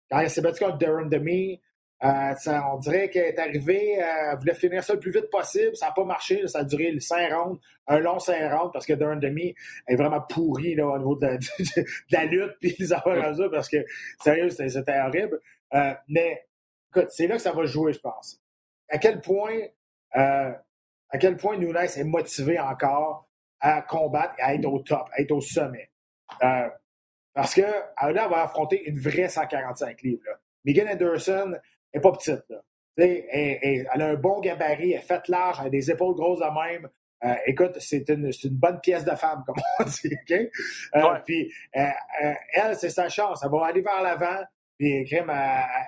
quand elle s'est battue contre Darren Demi, euh, on dirait qu'elle est arrivée, elle voulait finir ça le plus vite possible. Ça n'a pas marché. ça a duré le 5 rounds, un long 5 rounds, parce que Darren Demi est vraiment pourri au niveau de, la lutte puis les affaires parce que, sérieux, c'était horrible. Mais, écoute, c'est là que ça va jouer, je pense. À quel point à quel point Nunes est motivé encore à combattre et à être au top, à être au sommet. Euh, parce que là, va affronter une vraie 145 livres. Megan Anderson n'est pas petite. Elle, a un bon gabarit, elle est faite large, elle a des épaules grosses de même. Euh, écoute, c'est une, bonne pièce de femme, comme on dit. Euh, puis elle, c'est sa chance. Elle va aller vers l'avant. Puis, elle,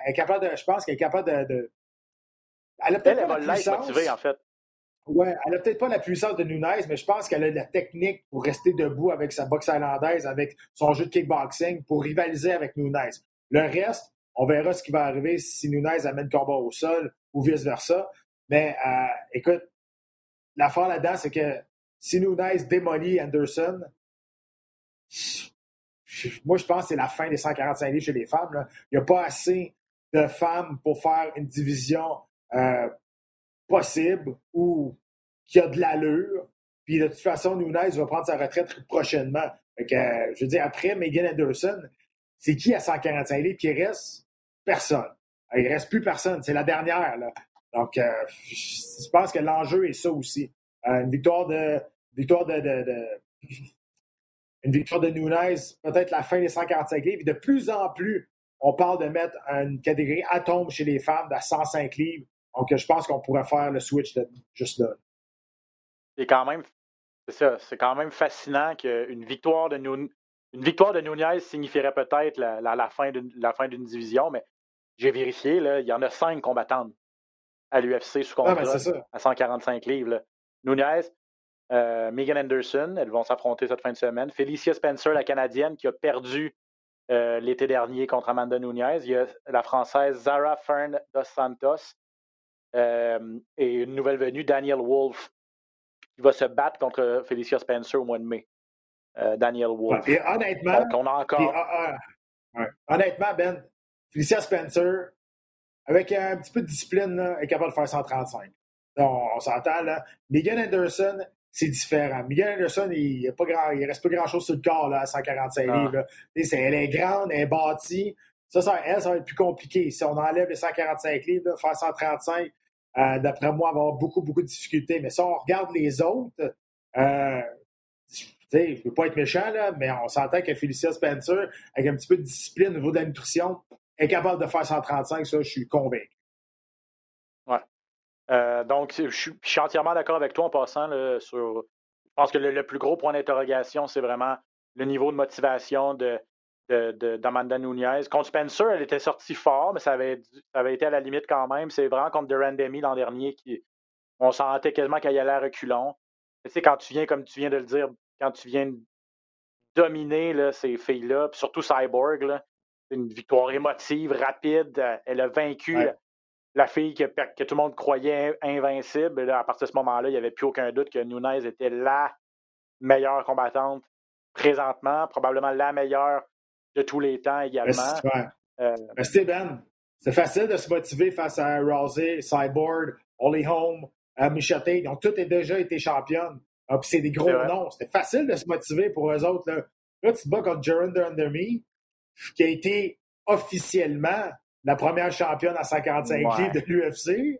est capable de, je pense qu'elle est capable de Elle a peut-être pas la puissance. Motivée, en fait. Ouais, elle a peut-être pas la puissance de Nunez, mais je pense qu'elle a la technique pour rester debout avec sa boxe irlandaise, avec son jeu de kickboxing, pour rivaliser avec Nunez. Le reste, on verra ce qui va arriver si Nunez amène combat au sol ou vice-versa. Mais euh, écoute, l'affaire là-dedans, c'est que si Nunez démolit Anderson, moi, je pense que c'est la fin des 145 livres chez les femmes. Il n'y a pas assez de femmes pour faire une division euh, possible ou qui a de l'allure. Puis de toute façon, Nunez va prendre sa retraite prochainement. Euh, je veux dire, après Megan Anderson, c'est qui à 145 livres qui reste? Personne. Il ne reste plus personne. C'est la dernière. Donc, euh, je pense que l'enjeu est ça aussi. une victoire de. Victoire de, une victoire de Nunez, peut-être la fin des 145 livres. de plus en plus, on parle de mettre une catégorie atome chez les femmes de 105 livres. Donc, je pense qu'on pourrait faire le switch juste là. C'est quand même, c'est quand même fascinant qu'une victoire de Nunez, une victoire de Nunez signifierait peut-être la, la, fin d'une division, mais j'ai vérifié, là, il y en a cinq combattantes à l'UFC sous ah, contrat à 145 livres. Nunez, euh, Megan Anderson, elles vont s'affronter cette fin de semaine. Felicia Spencer, la Canadienne, qui a perdu euh, l'été dernier contre Amanda Nunez. Il y a la Française Zara Fern dos Santos euh, et une nouvelle venue, Daniel Wolf, qui va se battre contre Felicia Spencer au mois de mai. Daniel Wolf. honnêtement, on a encore... Ah, ah, honnêtement, Ben, Felicia Spencer, avec un petit peu de discipline, est capable de faire 135. On, on s'entend là. Megan Anderson, c'est différent. Miguel Anderson, il ne reste pas grand-chose sur le corps là, à 145 ah. livres. elle est grande, elle est bâtie. Ça, ça, elle, ça va être plus compliqué. Si on enlève les 145 livres, faire 135, euh, d'après moi, on va avoir beaucoup, beaucoup de difficultés. Mais si on regarde les autres, euh, je ne veux pas être méchant, là, mais on s'entend que Felicia Spencer, avec un petit peu de discipline au niveau de la nutrition, est capable de faire 135. Ça, je suis convaincu. Euh, donc, je suis, entièrement d'accord avec toi en passant sur. Je pense que le, plus gros point d'interrogation, c'est vraiment le niveau de motivation de, d'Amanda Nunez. Contre Spencer, elle était sortie fort, mais ça avait, avait été à la limite quand même. C'est vraiment contre Durand Demi l'an dernier qui. On sentait quasiment qu'elle allait à reculons. Tu sais, quand tu viens, comme tu viens de le dire, quand tu viens dominer là, ces filles-là, surtout Cyborg, c'est une victoire émotive, rapide. Elle a vaincu la fille que, que, tout le monde croyait invincible. à partir de ce moment-là, il n'y avait plus aucun doute que Nunez était la meilleure combattante présentement, probablement la meilleure de tous les temps également. Euh, Ben, c'est facile de se motiver face à Rousey, Cyborg, Holly Holm, Michette. Ils ont tous déjà été championnes. Ah, c'est des gros noms. C'était facile de se motiver pour eux autres. Là, là tu te bats contre Jaron Underme, qui a été officiellement la première championne à 145 livres de l'UFC.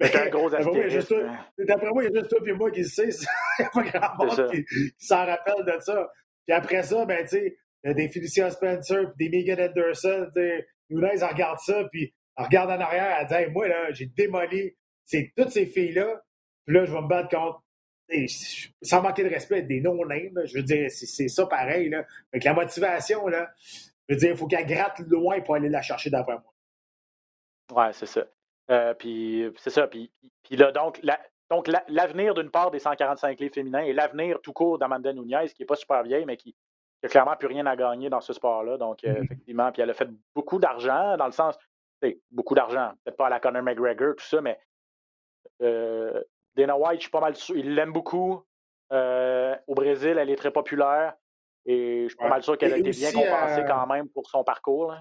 C'est un gros D'après moi, il y a juste toi et moi qui le sait. Il n'y a pas grand monde qui, s'en rappelle de ça. Puis après ça, ben, tu sais, des Felicia Spencer des Megan Anderson, tu sais, Nunez, regarde ça, puis elle regarde en arrière, elle dit hey, moi, là, j'ai démoli toutes ces filles-là, puis là, je vais me battre contre sans manquer de respect, des non-names. Je veux dire, c'est ça pareil. Là. Avec la motivation, là, je veux dire, il faut qu'elle gratte loin pour aller la chercher d'après moi. Ouais, c'est ça. Euh, puis c'est ça. Puis, puis là, donc, donc l'avenir d'une part des 145 livres féminins et l'avenir tout court d'Amanda Nunez, qui n'est pas super vieille, mais qui n'a clairement plus rien à gagner dans ce sport-là. Donc, euh, mm-hmm. effectivement, puis elle a fait beaucoup d'argent, dans le sens, beaucoup d'argent, peut-être pas à la Conor McGregor, tout ça, mais euh, Dana White, je suis pas mal sûr, il l'aime beaucoup. au Brésil, elle est très populaire. Et je suis pas mal sûr qu'elle a été bien compensée quand même pour son parcours.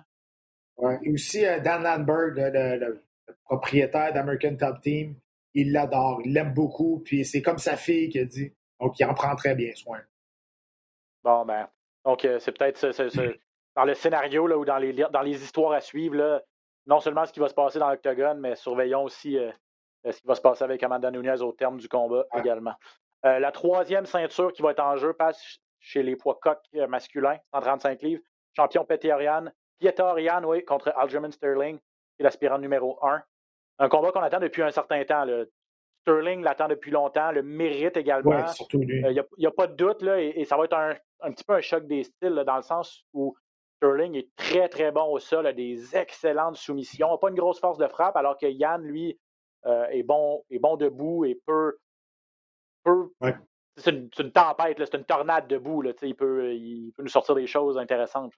Et aussi, euh, Dan Landberg, le, propriétaire d'American Top Team, il l'adore, il l'aime beaucoup, puis c'est comme sa fille qui a dit. Donc, il en prend très bien soin. Bon, ben, donc, euh, c'est peut-être dans le scénario là, ou dans les, dans les histoires à suivre, là, non seulement ce qui va se passer dans l'octogone, mais surveillons aussi euh, ce qui va se passer avec Amanda Nunez au terme du combat également. la troisième ceinture qui va être en jeu passe chez les poids coqs masculins, 135 livres. Champion Peterian, Pietarian, oui, contre Aljamain Sterling, qui est l'aspirant numéro un. Un combat qu'on attend depuis un certain temps. Sterling l'attend depuis longtemps, le mérite également. Il n'y euh, a, pas de doute, là, et, ça va être un, petit peu un choc des styles, dans le sens où Sterling est très, très bon au sol, a des excellentes soumissions, n'a pas une grosse force de frappe, alors que Yann, lui, est, bon, est bon debout et peut. peut C'est une, une, tempête, c'est une tornade debout. Là, il, peut, il peut nous sortir des choses intéressantes.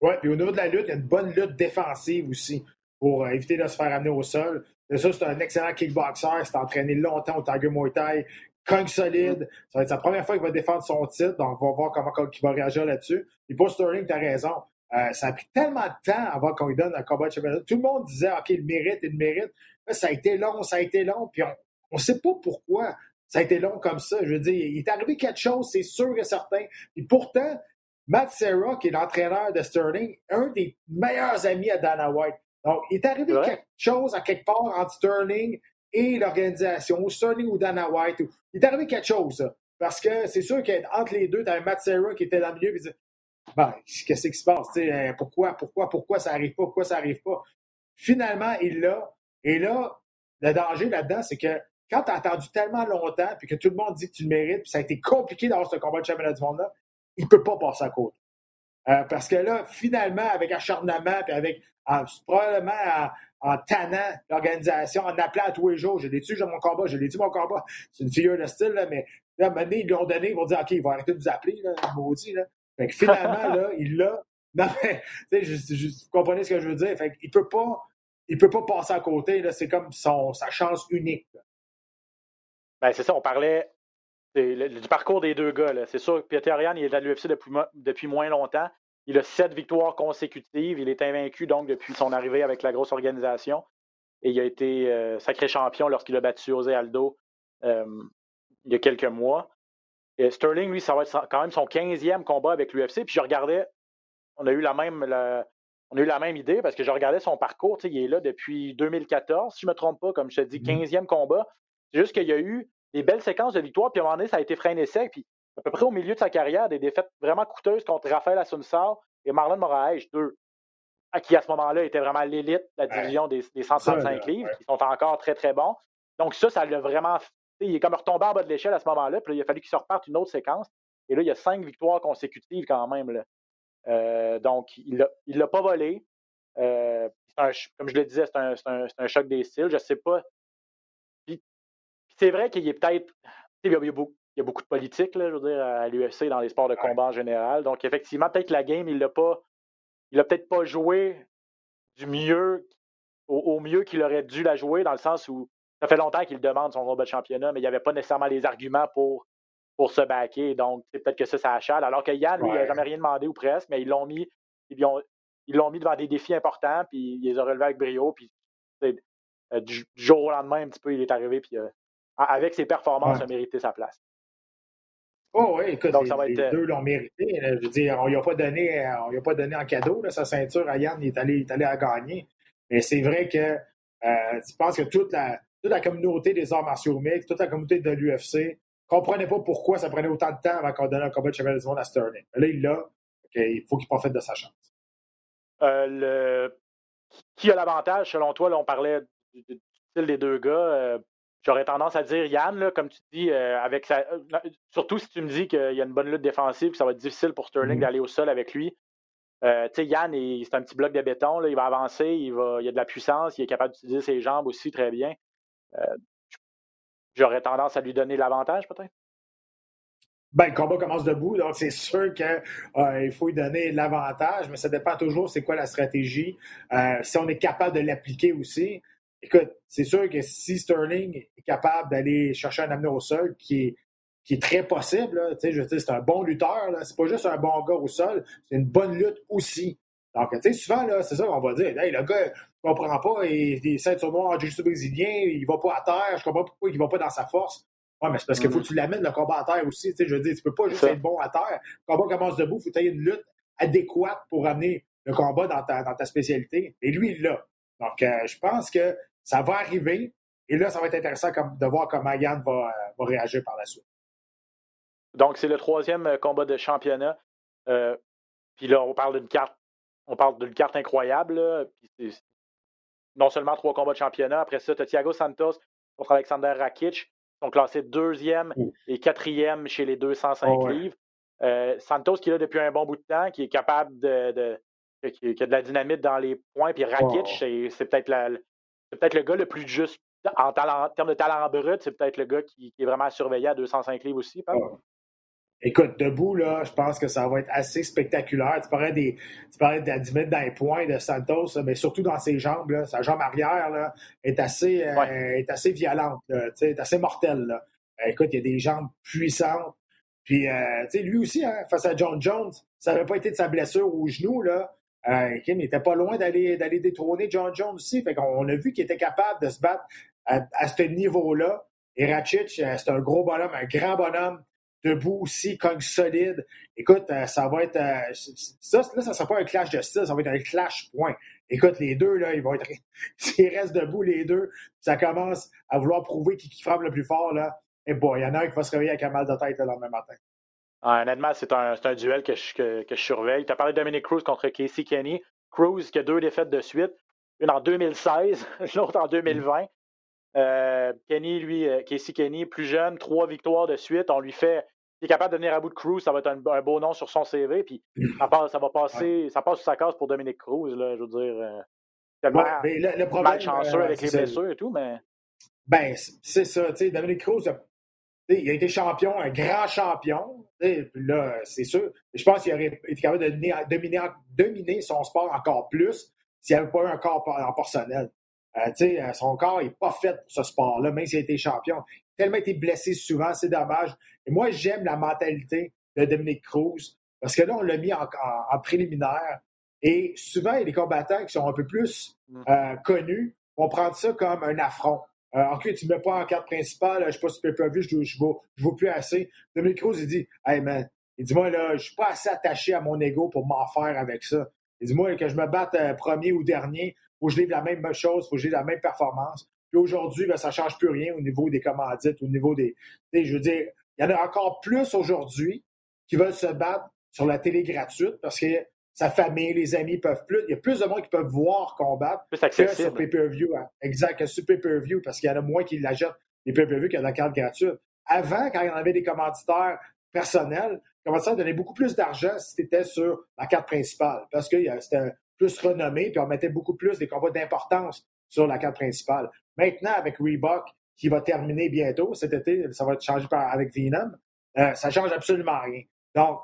Oui, puis au niveau de la lutte, il y a une bonne lutte défensive aussi pour éviter de se faire amener au sol. Et ça, c'est un excellent kickboxer. s'est entraîné longtemps au Tiger Muay Thai. Cogne solide. Ça va être sa première fois qu'il va défendre son titre. Donc, on va voir comment il va réagir là-dessus. Et pour Sterling, tu as raison. Euh, ça a pris tellement de temps avant qu'on lui donne un combat de championnat. Tout le monde disait, OK, il mérite, il mérite. ça a été long, ça a été long. Puis on ne sait pas pourquoi ça a été long comme ça. Je veux dire, il est arrivé quelque chose, c'est sûr et certain. Et pourtant, Matt Serra, qui est l'entraîneur de Sterling, un des meilleurs amis à Dana White. Donc, il est arrivé quelque chose à quelque part entre Sterling et l'organisation, ou Sterling ou Dana White. Il est arrivé quelque chose, Parce que c'est sûr qu'entre les deux, tu Matt Serra qui était dans le milieu et disait ben, qu'est-ce qui se passe? Hein, pourquoi, pourquoi, pourquoi ça n'arrive pas? Pourquoi ça n'arrive pas? Finalement, il l'a. Et là, le danger là-dedans, c'est que quand tu as attendu tellement longtemps puis que tout le monde dit que tu le mérites, puis ça a été compliqué d'avoir ce combat de championnat du monde-là, il ne peut pas passer à côté. Euh, parce que là, finalement, avec acharnement, puis avec probablement en, tannant l'organisation, en appelant à tous les jours, je l'ai tué, j'ai mon combat, je l'ai tué mon combat. C'est une figure de style, là, mais là, maintenant, ils lui ont donné, ils vont dire OK, ils vont arrêter de vous appeler, là, maudit. Là. Fait que finalement, là, il l'a. Non, mais, vous comprenez ce que je veux dire? Fait qu'il peut pas. Il peut pas passer à côté. C'est comme son, sa chance unique. Ben, c'est ça, on parlait du parcours des deux gars. C'est sûr que Peter Ariane, il est à l'UFC depuis, depuis moins longtemps. Il a sept victoires consécutives. Il est invaincu donc depuis son arrivée avec la grosse organisation. Et il a été euh, sacré champion lorsqu'il a battu José Aldo euh, il y a quelques mois. Et Sterling, lui, ça va être quand même son 15e combat avec l'UFC. Puis je regardais, on a eu la même, on a eu la même idée parce que je regardais son parcours. Il est là depuis 2014, si je ne me trompe pas, comme je te dis, 15e mmh combat. C'est juste qu'il y a eu des belles séquences de victoires, puis à un moment donné, ça a été freiné sec. Puis à peu près au milieu de sa carrière, des défaites vraiment coûteuses contre Raphaël Assunção et Marlon Moraes, deux, qui à ce moment-là était vraiment l'élite de la division des, 135 livres, qui sont encore très, très bons. Donc ça, ça l'a vraiment. Il est comme retombé en bas de l'échelle à ce moment-là, puis il a fallu qu'il se reparte une autre séquence. Et là, il y a cinq victoires consécutives quand même. Là. Euh, donc, il ne l'a pas volé. Euh, comme je le disais, c'est un, un, choc des styles. Je ne sais pas c'est vrai qu'il est peut-être. Il, y, a beaucoup de politique, là, je veux dire, à l'UFC dans les sports de combat en général. Donc, effectivement, peut-être la game, il l'a pas. Il a peut-être pas joué du mieux, au, mieux qu'il aurait dû la jouer, dans le sens où ça fait longtemps qu'il demande son combat de championnat, mais il n'y avait pas nécessairement les arguments pour, pour se baquer. Donc, peut-être que ça, ça achale. Alors que Yann, lui, il n'a jamais rien demandé ou presque, mais ils l'ont mis. Ils l'ont mis devant des défis importants, puis il les a relevés avec brio. Puis, euh, du, jour au lendemain, un petit peu, il est arrivé, puis euh, avec ses performances, a mérité sa place. Oh oui, écoute, les, euh, deux l'ont mérité. Je veux dire, on lui a pas donné, on a pas donné en cadeau sa ceinture à Yann, il est allé, allé à gagner. Mais c'est vrai que euh, je pense que toute la, toute la communauté des arts martiaux mixtes, toute la communauté de l'UFC ne comprenait pas pourquoi ça prenait autant de temps avant qu'on donne un combat de championnat du monde à Sterling. Là, il l'a. il faut qu'il profite de sa chance. Euh, le... Qui a l'avantage, selon toi? Là, on parlait du, style des deux gars. J'aurais tendance à dire Yann, comme tu dis, euh, avec sa... Euh, surtout si tu me dis qu'il y a une bonne lutte défensive, que ça va être difficile pour Sterling mm-hmm. d'aller au sol avec lui. Euh, Yann, c'est un petit bloc de béton, là, il va avancer, il, va, il a de la puissance, il est capable d'utiliser ses jambes aussi très bien. J'aurais tendance à lui donner l'avantage, peut-être. Ben, le combat commence debout, donc c'est sûr qu'il faut lui donner l'avantage, mais ça dépend toujours c'est quoi la stratégie. si on est capable de l'appliquer aussi, écoute, c'est sûr que si Sterling est capable d'aller chercher un amener au sol, qui est, qui est très possible, là, je c'est un bon lutteur, c'est pas juste un bon gars au sol, c'est une bonne lutte aussi. Donc, tu sais, souvent, là, c'est ça qu'on va dire. Hey, le gars, je comprends pas, il est ceintures noires en brésilien, il va pas à terre, je comprends pas pourquoi il va pas dans sa force. Ouais, mais c'est parce qu'il faut que tu l'amènes le combat à terre aussi. Tu sais, je veux dire, tu peux pas juste être bon à terre. Le combat commence debout, il faut que tu aies une lutte adéquate pour amener le combat dans ta, dans ta spécialité. Et lui, il l'a. Donc, euh, je pense que ça va arriver. Et là, ça va être intéressant de voir comment Yann va, euh, va réagir par la suite. Donc, c'est le troisième euh, combat de championnat. Euh, puis là, on parle d'une carte. On parle d'une carte incroyable. non seulement trois combats de championnat. Après ça, tu as Thiago Santos contre Alexander Rakic. Sont classés deuxième et quatrième chez les 205 livres. Santos qui est là depuis un bon bout de temps, qui est capable de, qui, a de la dynamite dans les points. Puis Rakic, c'est peut-être la, c'est peut-être le gars le plus juste en, termes de talent brut, c'est peut-être le gars qui, est vraiment surveillé à 205 livres aussi. Écoute, debout, là, je pense que ça va être assez spectaculaire. Tu parlais, des, tu parlais de 10 mètres dans les points de Santos, mais surtout dans ses jambes. Là, sa jambe arrière là, est, assez, euh, est assez violente, est assez mortelle. Là. Euh, écoute, il y a des jambes puissantes. Puis, euh, lui aussi, hein, face à John Jones, ça n'avait pas été de sa blessure au genou. Là. Euh, Kim n'était pas loin d'aller, d'aller détrôner John Jones aussi. Fait qu'on a vu qu'il était capable de se battre à, à ce niveau-là. Et Ratchich, c'est un gros bonhomme, un grand bonhomme debout aussi, cogne solide. Écoute, euh, ça va être. Euh, ça, là, ça sera pas un clash de style, ça va être un clash point. Écoute, les deux, là, ils vont être. S'ils restent debout, les deux, ça commence à vouloir prouver qui, qui frappe le plus fort, là. Et bon, il y en a un qui va se réveiller avec un mal de tête le lendemain matin. Ah, honnêtement, c'est un, un, duel que je, que, que je surveille. Tu as parlé de Dominic Cruz contre Casey Kenny. Cruz qui a deux défaites de suite, une en 2016, l'autre en 2020. Euh, Kenny, lui, euh, Casey Kenny, plus jeune, trois victoires de suite. On lui fait. Il est capable de venir à bout de Cruz, ça va être un, beau nom sur son CV. Puis ça, passe, ça va passer, ça passe sur sa case pour Dominic Cruz, là, je veux dire. Euh, tellement le, le problème, malchanceux avec les blessures et tout, mais. Ben, c'est ça. Tu sais, Dominic Cruz, il a été champion, un grand champion. Puis là, c'est sûr. Je pense qu'il aurait été capable de dominer, dominer son sport encore plus s'il n'y avait pas eu un corps en personnel. Euh, euh, son corps n'est pas fait pour ce sport-là, même s'il a été champion. Il a tellement été blessé souvent, c'est dommage. Et moi, j'aime la mentalité de Dominique Cruz parce que là, on l'a mis en, préliminaire. Et souvent, il y a des combattants qui sont un peu plus mm. euh, connus vont prendre ça comme un affront. Ok, tu ne mets pas en carte principale, je ne sais pas si tu peux je ne vaux, plus assez. Dominique Cruz, il dit Hey man, il dit moi là, je ne suis pas assez attaché à mon ego pour m'en faire avec ça. Il dit moi que je me batte premier ou dernier, faut que je livre la même chose, faut que livre la même performance. Puis aujourd'hui, ben, ça ne change plus rien au niveau des commandites, au niveau des. Je veux dire, il y en a encore plus aujourd'hui qui veulent se battre sur la télé gratuite parce que sa famille, les amis peuvent plus. Il y a plus de monde qui peuvent voir combattre que sur pay-per-view. Hein. Exact, que sur pay-per-view parce qu'il y en a moins qui l'achètent les pay-per-view qu'il y a la carte gratuite. Avant, quand il y en avait des commanditaires personnels, les commanditaires donnaient beaucoup plus d'argent si tu étais sur la carte principale parce que c'était plus renommé, puis on mettait beaucoup plus des combats d'importance sur la carte principale. Maintenant, avec Reebok, qui va terminer bientôt, cet été, ça va être changé par, avec Venom, euh, ça change absolument rien. Donc,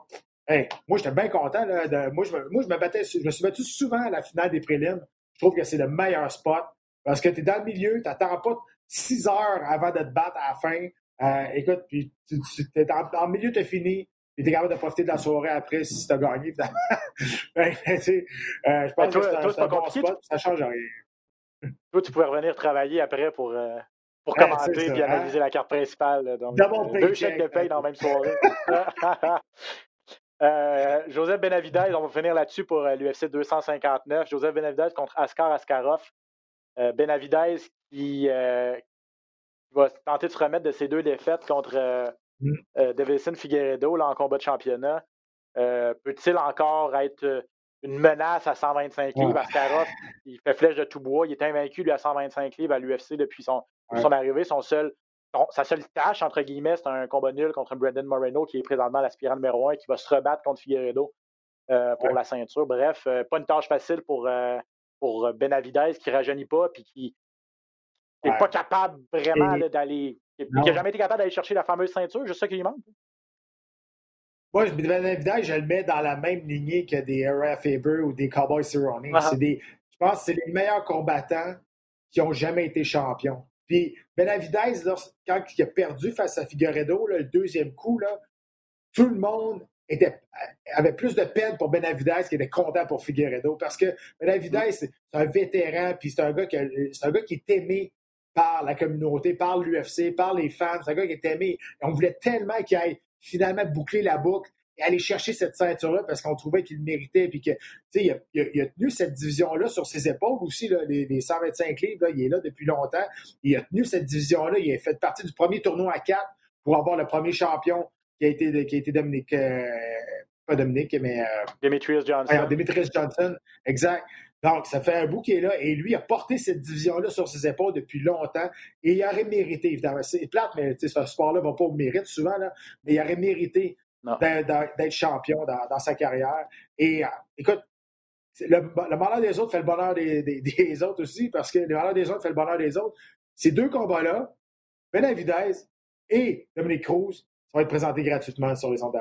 moi, j'étais bien content. de, moi, je me, moi, je me battais, je me suis battu souvent à la finale des prélims. Je trouve que c'est le meilleur spot parce que tu es dans le milieu, tu n'attends pas six heures avant de te battre à la fin. Euh, écoute, puis tu, es en, en milieu, tu as fini, il était capable de profiter de la soirée après si tu as gagné, ben, euh, je pense que c'est un, bon spot, ça change rien. Toi, tu pouvais revenir travailler après pour, euh, pour commenter et hein? analyser la carte principale. Donc, deux chèques de paye dans la même soirée. Joseph Benavidez, on va finir là-dessus pour l'UFC 259. Joseph Benavidez contre Askar Askarov. Benavidez qui, va tenter de se remettre de ses deux défaites contre Mm. Euh, Davison Figueredo là, en combat de championnat. Euh, peut-il encore être euh, une menace à 125 livres? Askarov, il fait flèche de tout bois. Il est invaincu, lui, à 125 livres à l'UFC depuis son, son arrivée. Son seul, sa seule tâche, entre guillemets, c'est un combat nul contre Brandon Moreno, qui est présentement l'aspirant numéro un, qui va se rebattre contre Figueredo pour la ceinture. Bref, pas une tâche facile pour, pour Benavidez, qui ne rajeunit pas, puis qui n'est pas capable vraiment d'aller il n'a jamais été capable d'aller chercher la fameuse ceinture, juste ça qui lui manque. Moi, je, je le mets dans la même lignée que des Era Faber ou des Cowboys Cerrone. Uh Je pense que c'est les meilleurs combattants qui ont jamais été champions. Puis Benavidez, quand il a perdu face à Figueredo, le deuxième coup, là, tout le monde était, avait plus de peine pour Benavidez qu'il était content pour Figueredo parce que Benavidez, c'est un vétéran, puis c'est un, gars qui, un gars qui est aimé par la communauté, par l'UFC, par les fans. C'est un gars qui est aimé. on voulait tellement qu'il aille finalement boucler la boucle aller chercher cette ceinture-là parce qu'on trouvait qu'il le méritait. Puis que, il a, il, a, tenu cette division-là sur ses épaules aussi, là, les, 125 livres. il est là depuis longtemps. Il a tenu cette division-là. Il a fait partie du premier tournoi à quatre pour avoir le premier champion qui a été, qui a été Dominique. Euh, pas Dominique, mais. Euh, Demetrius Johnson. Demetrius Johnson, exact. Donc, ça fait un bout qui est là et lui a porté cette division-là sur ses épaules depuis longtemps et il aurait mérité, évidemment. C'est plate, mais ce sport-là ne va pas au mérite souvent, là, mais il aurait mérité d'être champion dans, sa carrière. Et euh, écoute, le, le malheur des autres fait le bonheur des, des, des, autres aussi, parce que le malheur des autres fait le bonheur des autres. Ces deux combats-là, Benavidez et Dominique Cruz, ça va être présenté gratuitement sur les ondes.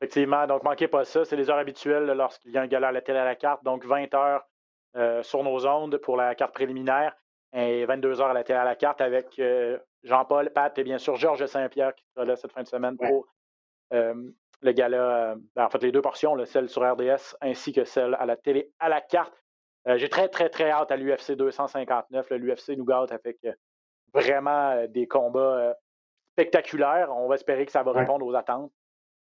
Effectivement, donc manquez pas ça. C'est les heures habituelles lorsqu'il y a un gala à la télé à la carte. Donc 20 heures euh, sur nos ondes pour la carte préliminaire et 22 heures à la télé à la carte avec euh, Jean-Paul, Pat et bien sûr Georges Saint-Pierre qui sera là cette fin de semaine pour le gala. Ben, en fait, les deux portions, celle sur RDS ainsi que celle à la télé à la carte. J'ai très, très, très hâte à l'UFC 259. L'UFC nous gâte avec vraiment des combats spectaculaires. On va espérer que ça va répondre aux attentes.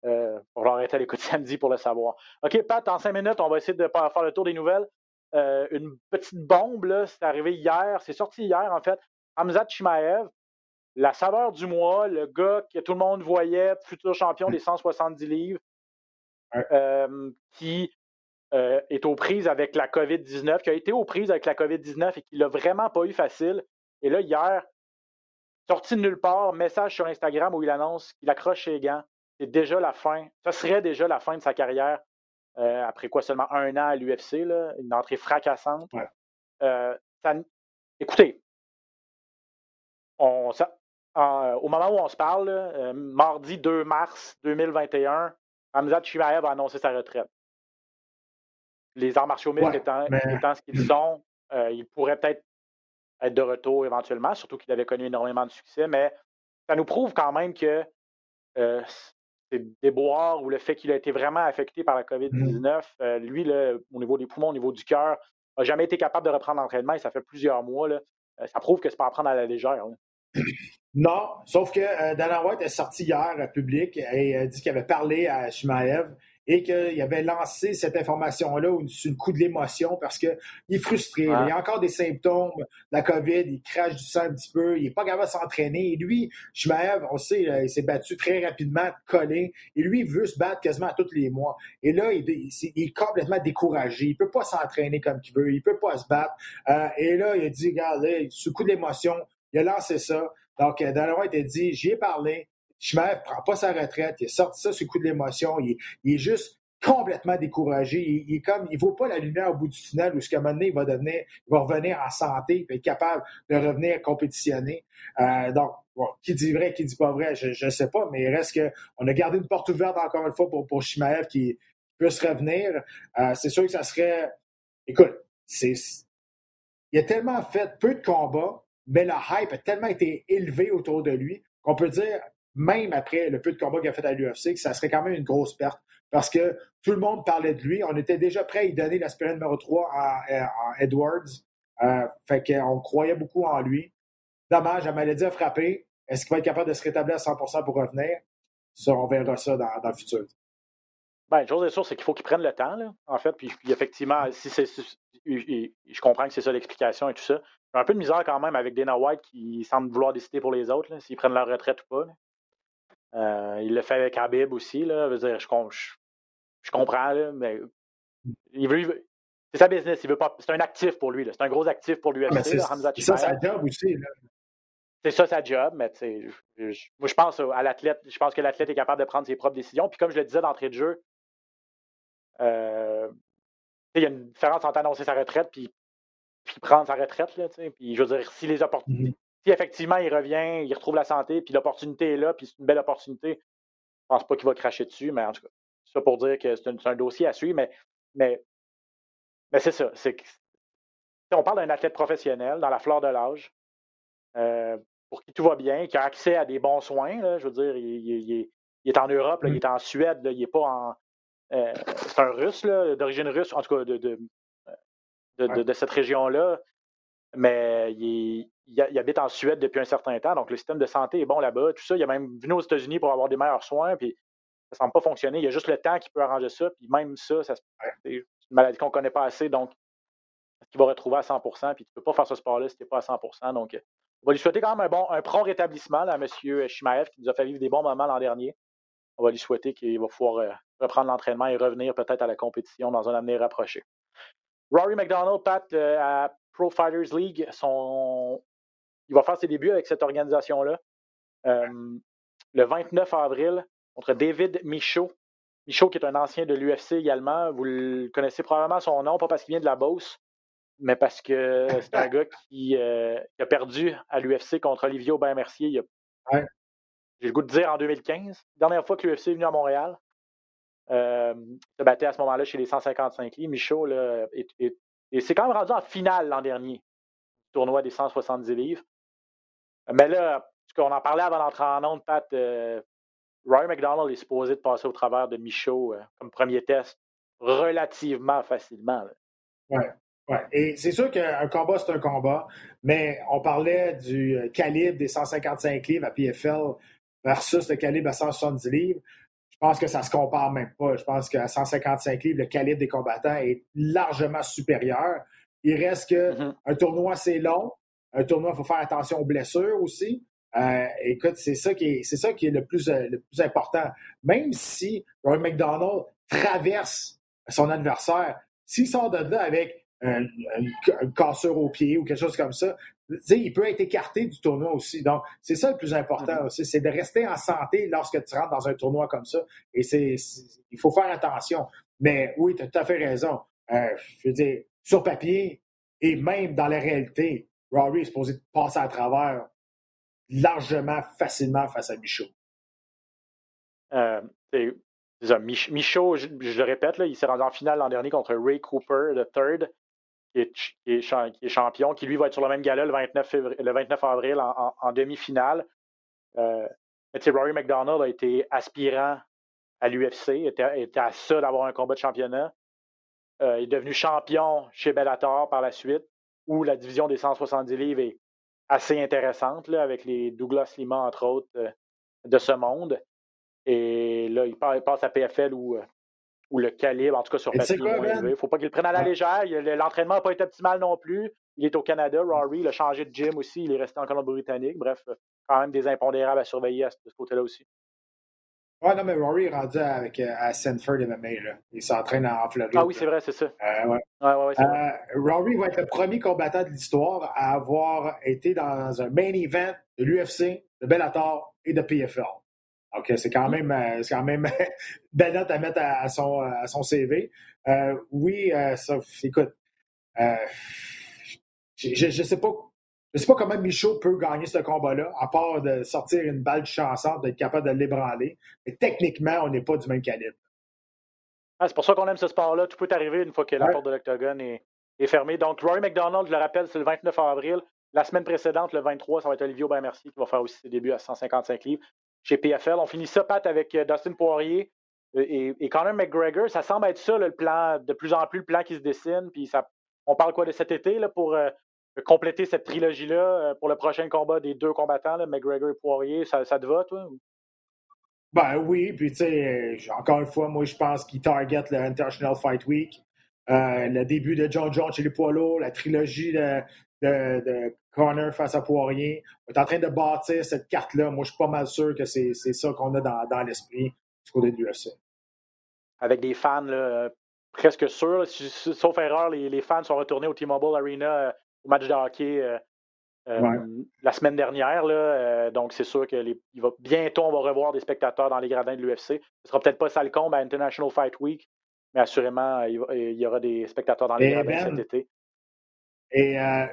Euh, on va arrêter à l'écoute samedi pour le savoir. OK, Pat, en cinq minutes, on va essayer de faire le tour des nouvelles. une petite bombe, c'est arrivé hier, c'est sorti hier en fait. Hamzat Chimaev, la saveur du mois, le gars que tout le monde voyait, futur champion des 170 livres, qui euh, est aux prises avec la COVID-19, qui a été aux prises avec la COVID-19 et qui l'a vraiment pas eu facile. Et là, hier, sorti de nulle part, message sur Instagram où il annonce qu'il accroche ses gants. C'est déjà la fin. Ce serait déjà la fin de sa carrière. Euh, après quoi, seulement un an à l'UFC, une entrée fracassante. Euh, écoutez, on, au moment où on se parle, mardi 2 mars 2021, Hamza Chimaev a annoncé sa retraite les arts martiaux mixtes étant, ce qu'ils sont, euh, il pourrait peut-être être de retour éventuellement, surtout qu'il avait connu énormément de succès, mais ça nous prouve quand même que euh, déboires ou le fait qu'il a été vraiment affecté par la COVID-19, mmh. euh, lui, au niveau des poumons, au niveau du cœur, n'a jamais été capable de reprendre l'entraînement et ça fait plusieurs mois. Là, ça prouve que c'est pas à prendre à la légère. Non, sauf que Dana White est sorti hier public et a dit qu'il avait parlé à Shimaev et qu'il avait lancé cette information-là sur le coup de l'émotion parce qu'il est frustré. Il a encore des symptômes de la COVID, il crache du sang un petit peu, il n'est pas capable de s'entraîner. Et lui, Shmaev, on sait, il s'est battu très rapidement, collé, et lui, il veut se battre quasiment tous les mois. Et là, il, est complètement découragé. Il ne peut pas s'entraîner comme il veut, il ne peut pas se battre. Euh, et là, il a dit, regarde, sous le coup de l'émotion, il a lancé ça. Donc, euh, il a dit, j'y ai parlé, Schmeff ne prend pas sa retraite, il a sorti ça le coup de l'émotion, il, est juste complètement découragé. Il, est comme, il vaut pas la lumière au bout du tunnel où ce qu'à un moment donné, il va devenir, il va revenir en santé et être capable de revenir compétitionner. Euh, donc, qui dit vrai, qui dit pas vrai, je ne sais pas, mais il reste qu'on a gardé une porte ouverte encore une fois pour, pour Shimaev qui puisse revenir. Euh, c'est sûr que ça serait. Écoute, c'est. Il a tellement fait peu de combats, mais la hype a tellement été élevée autour de lui qu'on peut dire même après le peu de combats qu'il a fait à l'UFC, que ça serait quand même une grosse perte parce que tout le monde parlait de lui. On était déjà prêt à lui donner l'aspirine numéro 3 en, Edwards. Euh, fait qu'on croyait beaucoup en lui. Dommage, la maladie a frappé. Est-ce qu'il va être capable de se rétablir à 100% pour revenir? Ça, on verra ça dans, le futur. Bien, une chose est sûre, c'est qu'il faut qu'il prenne le temps, en fait. Puis, effectivement, si c'est, je comprends que c'est ça l'explication et tout ça. Un peu de misère quand même avec Dana White qui semble vouloir décider pour les autres, s'ils prennent leur retraite ou pas. Euh, il le fait avec Habib aussi. Là. Je, dire, je, je, comprends, mais il veut, c'est sa business. Il veut pas. C'est un actif pour lui. C'est un gros actif pour lui. Ah, c'est ça sa job aussi. C'est ça sa job, mais je, moi je pense à l'athlète. Je pense que l'athlète est capable de prendre ses propres décisions. Puis comme je le disais d'entrée de jeu, euh, il y a une différence entre annoncer sa retraite puis, puis prendre sa retraite. Là, puis je veux dire, si les opportunités. Mm-hmm si effectivement il revient, il retrouve la santé, puis l'opportunité est là, puis c'est une belle opportunité, je ne pense pas qu'il va cracher dessus, mais en tout cas, ça pour dire que c'est un, dossier à suivre, mais, mais, mais c'est ça. C'est on parle d'un athlète professionnel dans la fleur de l'âge, euh, pour qui tout va bien, qui a accès à des bons soins. je veux dire, il, est en Europe, il est en Suède, il n'est pas en. Euh, c'est un russe, d'origine russe, en tout cas de, de, de cette région-là, mais il, il, habite en Suède depuis un certain temps, donc le système de santé est bon là-bas. Tout ça, il a même venu aux États-Unis pour avoir des meilleurs soins, puis ça ne semble pas fonctionner. Il y a juste le temps qui peut arranger ça, puis même ça, c'est une maladie qu'on ne connaît pas assez, donc qu'il va retrouver à 100% puis tu ne peux pas faire ce sport-là si tu n'es pas à 100% Donc, on va lui souhaiter quand même un bon, un prompt rétablissement à M. Shimaev, qui nous a fait vivre des bons moments l'an dernier. On va lui souhaiter qu'il va pouvoir euh, reprendre l'entraînement et revenir peut-être à la compétition dans un avenir rapproché. Rory McDonald, Pat, euh, à Pro Fighters League, son il va faire ses débuts avec cette organisation-là. le 29 avril, contre David Michaud. Michaud, qui est un ancien de l'UFC également, vous le connaissez probablement son nom, pas parce qu'il vient de la Beauce, mais parce que c'est un gars qui, a perdu à l'UFC contre Olivier Aubin-Mercier a j'ai le goût de dire en 2015, dernière fois que l'UFC est venu à Montréal. Euh, se battait à ce moment-là chez les 155 livres. Michaud, là, et c'est quand même rendu en finale l'an dernier tournoi des 170 livres. Mais là, on en parlait avant d'entrer en onde, Pat, euh, Roy McDonald est supposé de passer au travers de Michaud euh, comme premier test relativement facilement. Oui. Ouais. Et c'est sûr qu'un combat, c'est un combat, mais on parlait du euh, calibre des 155 livres à PFL versus le calibre à 170 livres, pense que ça ne se compare même pas. Je pense qu'à 155 livres, le calibre des combattants est largement supérieur. Il reste que mm-hmm. un tournoi, c'est long. Un tournoi, il faut faire attention aux blessures aussi. Euh, écoute, c'est ça qui est, c'est ça qui est le plus, euh, le plus important. Même si Roy McDonald traverse son adversaire, s'il sort de là avec une, cassure au pied ou quelque chose comme ça, il peut être écarté du tournoi aussi. Donc, c'est ça le plus important mm-hmm. aussi, c'est de rester en santé lorsque tu rentres dans un tournoi comme ça. Et c'est, il faut faire attention. Mais oui, tu as tout à fait raison. Euh, je veux dire, sur papier et même dans la réalité, Rory est supposé passer à travers largement, facilement face à Michaud. Euh, Michaud, je, le répète, là, il s'est rendu en finale l'an dernier contre Ray Cooper, le third qui est, champion, qui lui va être sur le même gala le 29, le 29 avril en, demi-finale. Euh, Rory McDonald a été aspirant à l'UFC, était, à ça d'avoir un combat de championnat. Euh, il est devenu champion chez Bellator par la suite, où la division des 170 livres est assez intéressante, avec les Douglas Lima, entre autres, euh, de ce monde. Et là, il passe à PFL où euh, ou le calibre, en tout cas sur papier, Il ne faut pas qu'il le prenne à la légère. L'entraînement n'a pas été optimal non plus. Il est au Canada, Rory. Il a changé de gym aussi. Il est resté en Colombie-Britannique. Bref, quand même des impondérables à surveiller à ce, côté-là aussi. Ouais, non, mais Rory est rendu avec, euh, à Sanford MMA. Là. Il s'entraîne en Floride. Ah oui, c'est vrai, c'est ça. Euh, ouais. Ouais, euh, Rory va être le premier combattant de l'histoire à avoir été dans un main event de l'UFC, de Bellator et de PFL. OK, c'est quand même, euh, c'est quand même belle note à mettre à, son, à son CV. Euh, oui, euh, ça, écoute, je ne sais pas. Je sais pas comment Michaud peut gagner ce combat-là, à part de sortir une balle de chanson, d'être capable de l'ébranler. Mais techniquement, on n'est pas du même calibre. Ah, c'est pour ça qu'on aime ce sport-là. Tout peut arriver une fois que la porte de l'octogone est, est, fermée. Donc, Rory McDonald, je le rappelle, c'est le 29 avril. La semaine précédente, le 23, ça va être Olivier Aubin-Mercier qui va faire aussi ses débuts à 155 livres chez PFL. On finit ça, Pat, avec euh, Dustin Poirier euh, et, et Conor McGregor. Ça semble être ça, le plan, de plus en plus le plan qui se dessine. Puis ça, on parle quoi de cet été là, pour euh, compléter cette trilogie-là pour le prochain combat des deux combattants, là, McGregor et Poirier? Ça, te va, toi? Ben oui, puis tu sais, encore une fois, moi je pense qu'il target le International Fight Week. le début de John Jones chez les poids la trilogie de Connor face à Poirier. On est en train de bâtir cette carte-là. Moi, je suis pas mal sûr que c'est ça qu'on a dans, dans l'esprit du côté de l'UFC. Avec des fans là, presque sûrs, sauf erreur, les, les, fans sont retournés au T-Mobile Arena euh, au match de hockey euh, euh, la semaine dernière. Là, donc, c'est sûr que les, il va, bientôt, on va revoir des spectateurs dans les gradins de l'UFC. Ce ne sera peut-être pas ça le comble à International Fight Week, mais assurément, il, y aura des spectateurs dans les gradins ben, cet été. Et euh,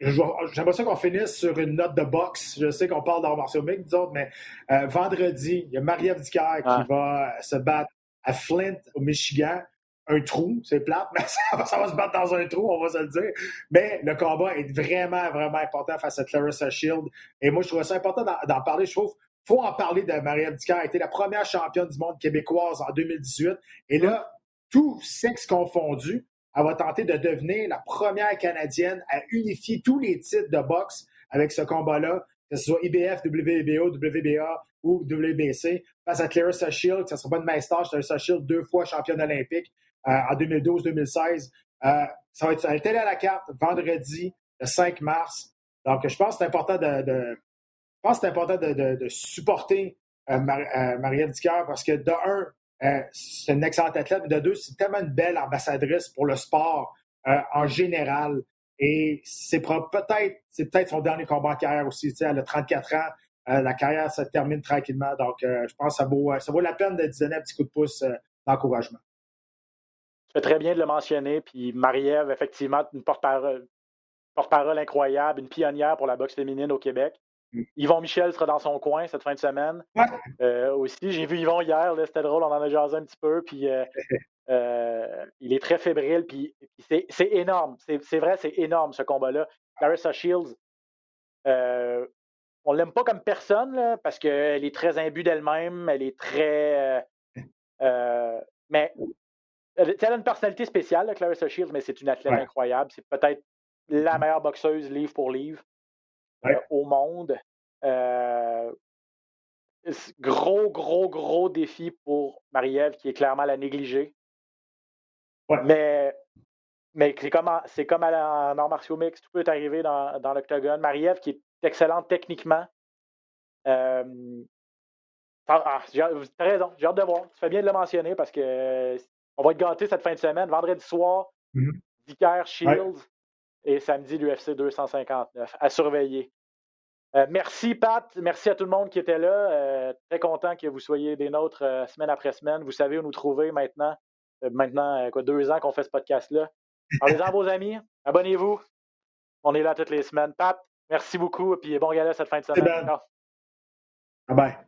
j'aimerais ça qu'on finisse sur une note de boxe. Je sais qu'on parle d'art martiaux autres, mais euh, vendredi, il y a Marie-Ève qui va se battre à Flint, au Michigan. Un trou, c'est plate, mais ça va, se battre dans un trou, on va se le dire. Mais le combat est vraiment, vraiment important face à Clarissa Shield. Et moi, je trouve ça important d'en parler. Je trouve faut en parler de Marie-Ève a été la première championne du monde québécoise en 2018. Et là, tout sexe confondu, elle va tenter de devenir la première Canadienne à unifier tous les titres de boxe avec ce combat-là, que ce soit IBF, WBO, WBA ou WBC, face à Clarissa Shield, ça ne sera pas de maestage, Clarissa Shield, deux fois championne olympique euh, en 2012-2016. Euh, ça va être à la carte vendredi, le 5 mars. Donc, je pense que c'est important de, je pense c'est important de, supporter euh, Marielle parce que de un, euh, c'est une excellente athlète, mais de deux, c'est tellement une belle ambassadrice pour le sport euh, en général. Et c'est peut-être c'est peut-être son dernier combat en carrière aussi. Elle a 34 ans. la carrière se termine tranquillement. Donc, je pense que ça vaut, ça vaut la peine de donner un petit coup de pouce d'encouragement. Tu fais très bien de le mentionner. Puis Marie-Ève, effectivement, une porte-parole porte-parole incroyable, une pionnière pour la boxe féminine au Québec. Mm. Yvon Michel sera dans son coin cette fin de semaine. Euh, aussi, j'ai vu Yvon hier, c'était drôle, on en a jasé un petit peu. Puis euh, euh, il est très fébrile, puis, c'est énorme. C'est vrai, c'est énorme ce combat-là. Clarissa Shields, on l'aime pas comme personne parce qu'elle est très imbue d'elle-même, elle est très. mais elle, a une personnalité spéciale, Clarissa Shields, mais c'est une athlète incroyable. C'est peut-être la meilleure boxeuse livre pour livre euh, au monde. Euh, gros, gros, gros défi pour Marie-Ève qui est clairement la négligée. Mais, mais c'est comme, c'est comme en arts martiaux mix, tout peut arriver dans, dans l'octogone. Marie-Ève qui est excellente techniquement. Euh, ah, tu as raison, j'ai hâte de voir. Tu fais bien de le mentionner parce que on va être gâtés cette fin de semaine. Vendredi soir, mm Shields et samedi l'UFC 259 à surveiller. Euh, merci Pat, merci à tout le monde qui était là. Euh, très content que vous soyez des nôtres euh, semaine après semaine. Vous savez où nous trouver maintenant. maintenant, quoi, deux ans qu'on fait ce podcast-là. Parlez-en vos amis, abonnez-vous. On est là toutes les semaines. Pat, merci beaucoup, et puis bon gala cette fin de semaine. Bye bye.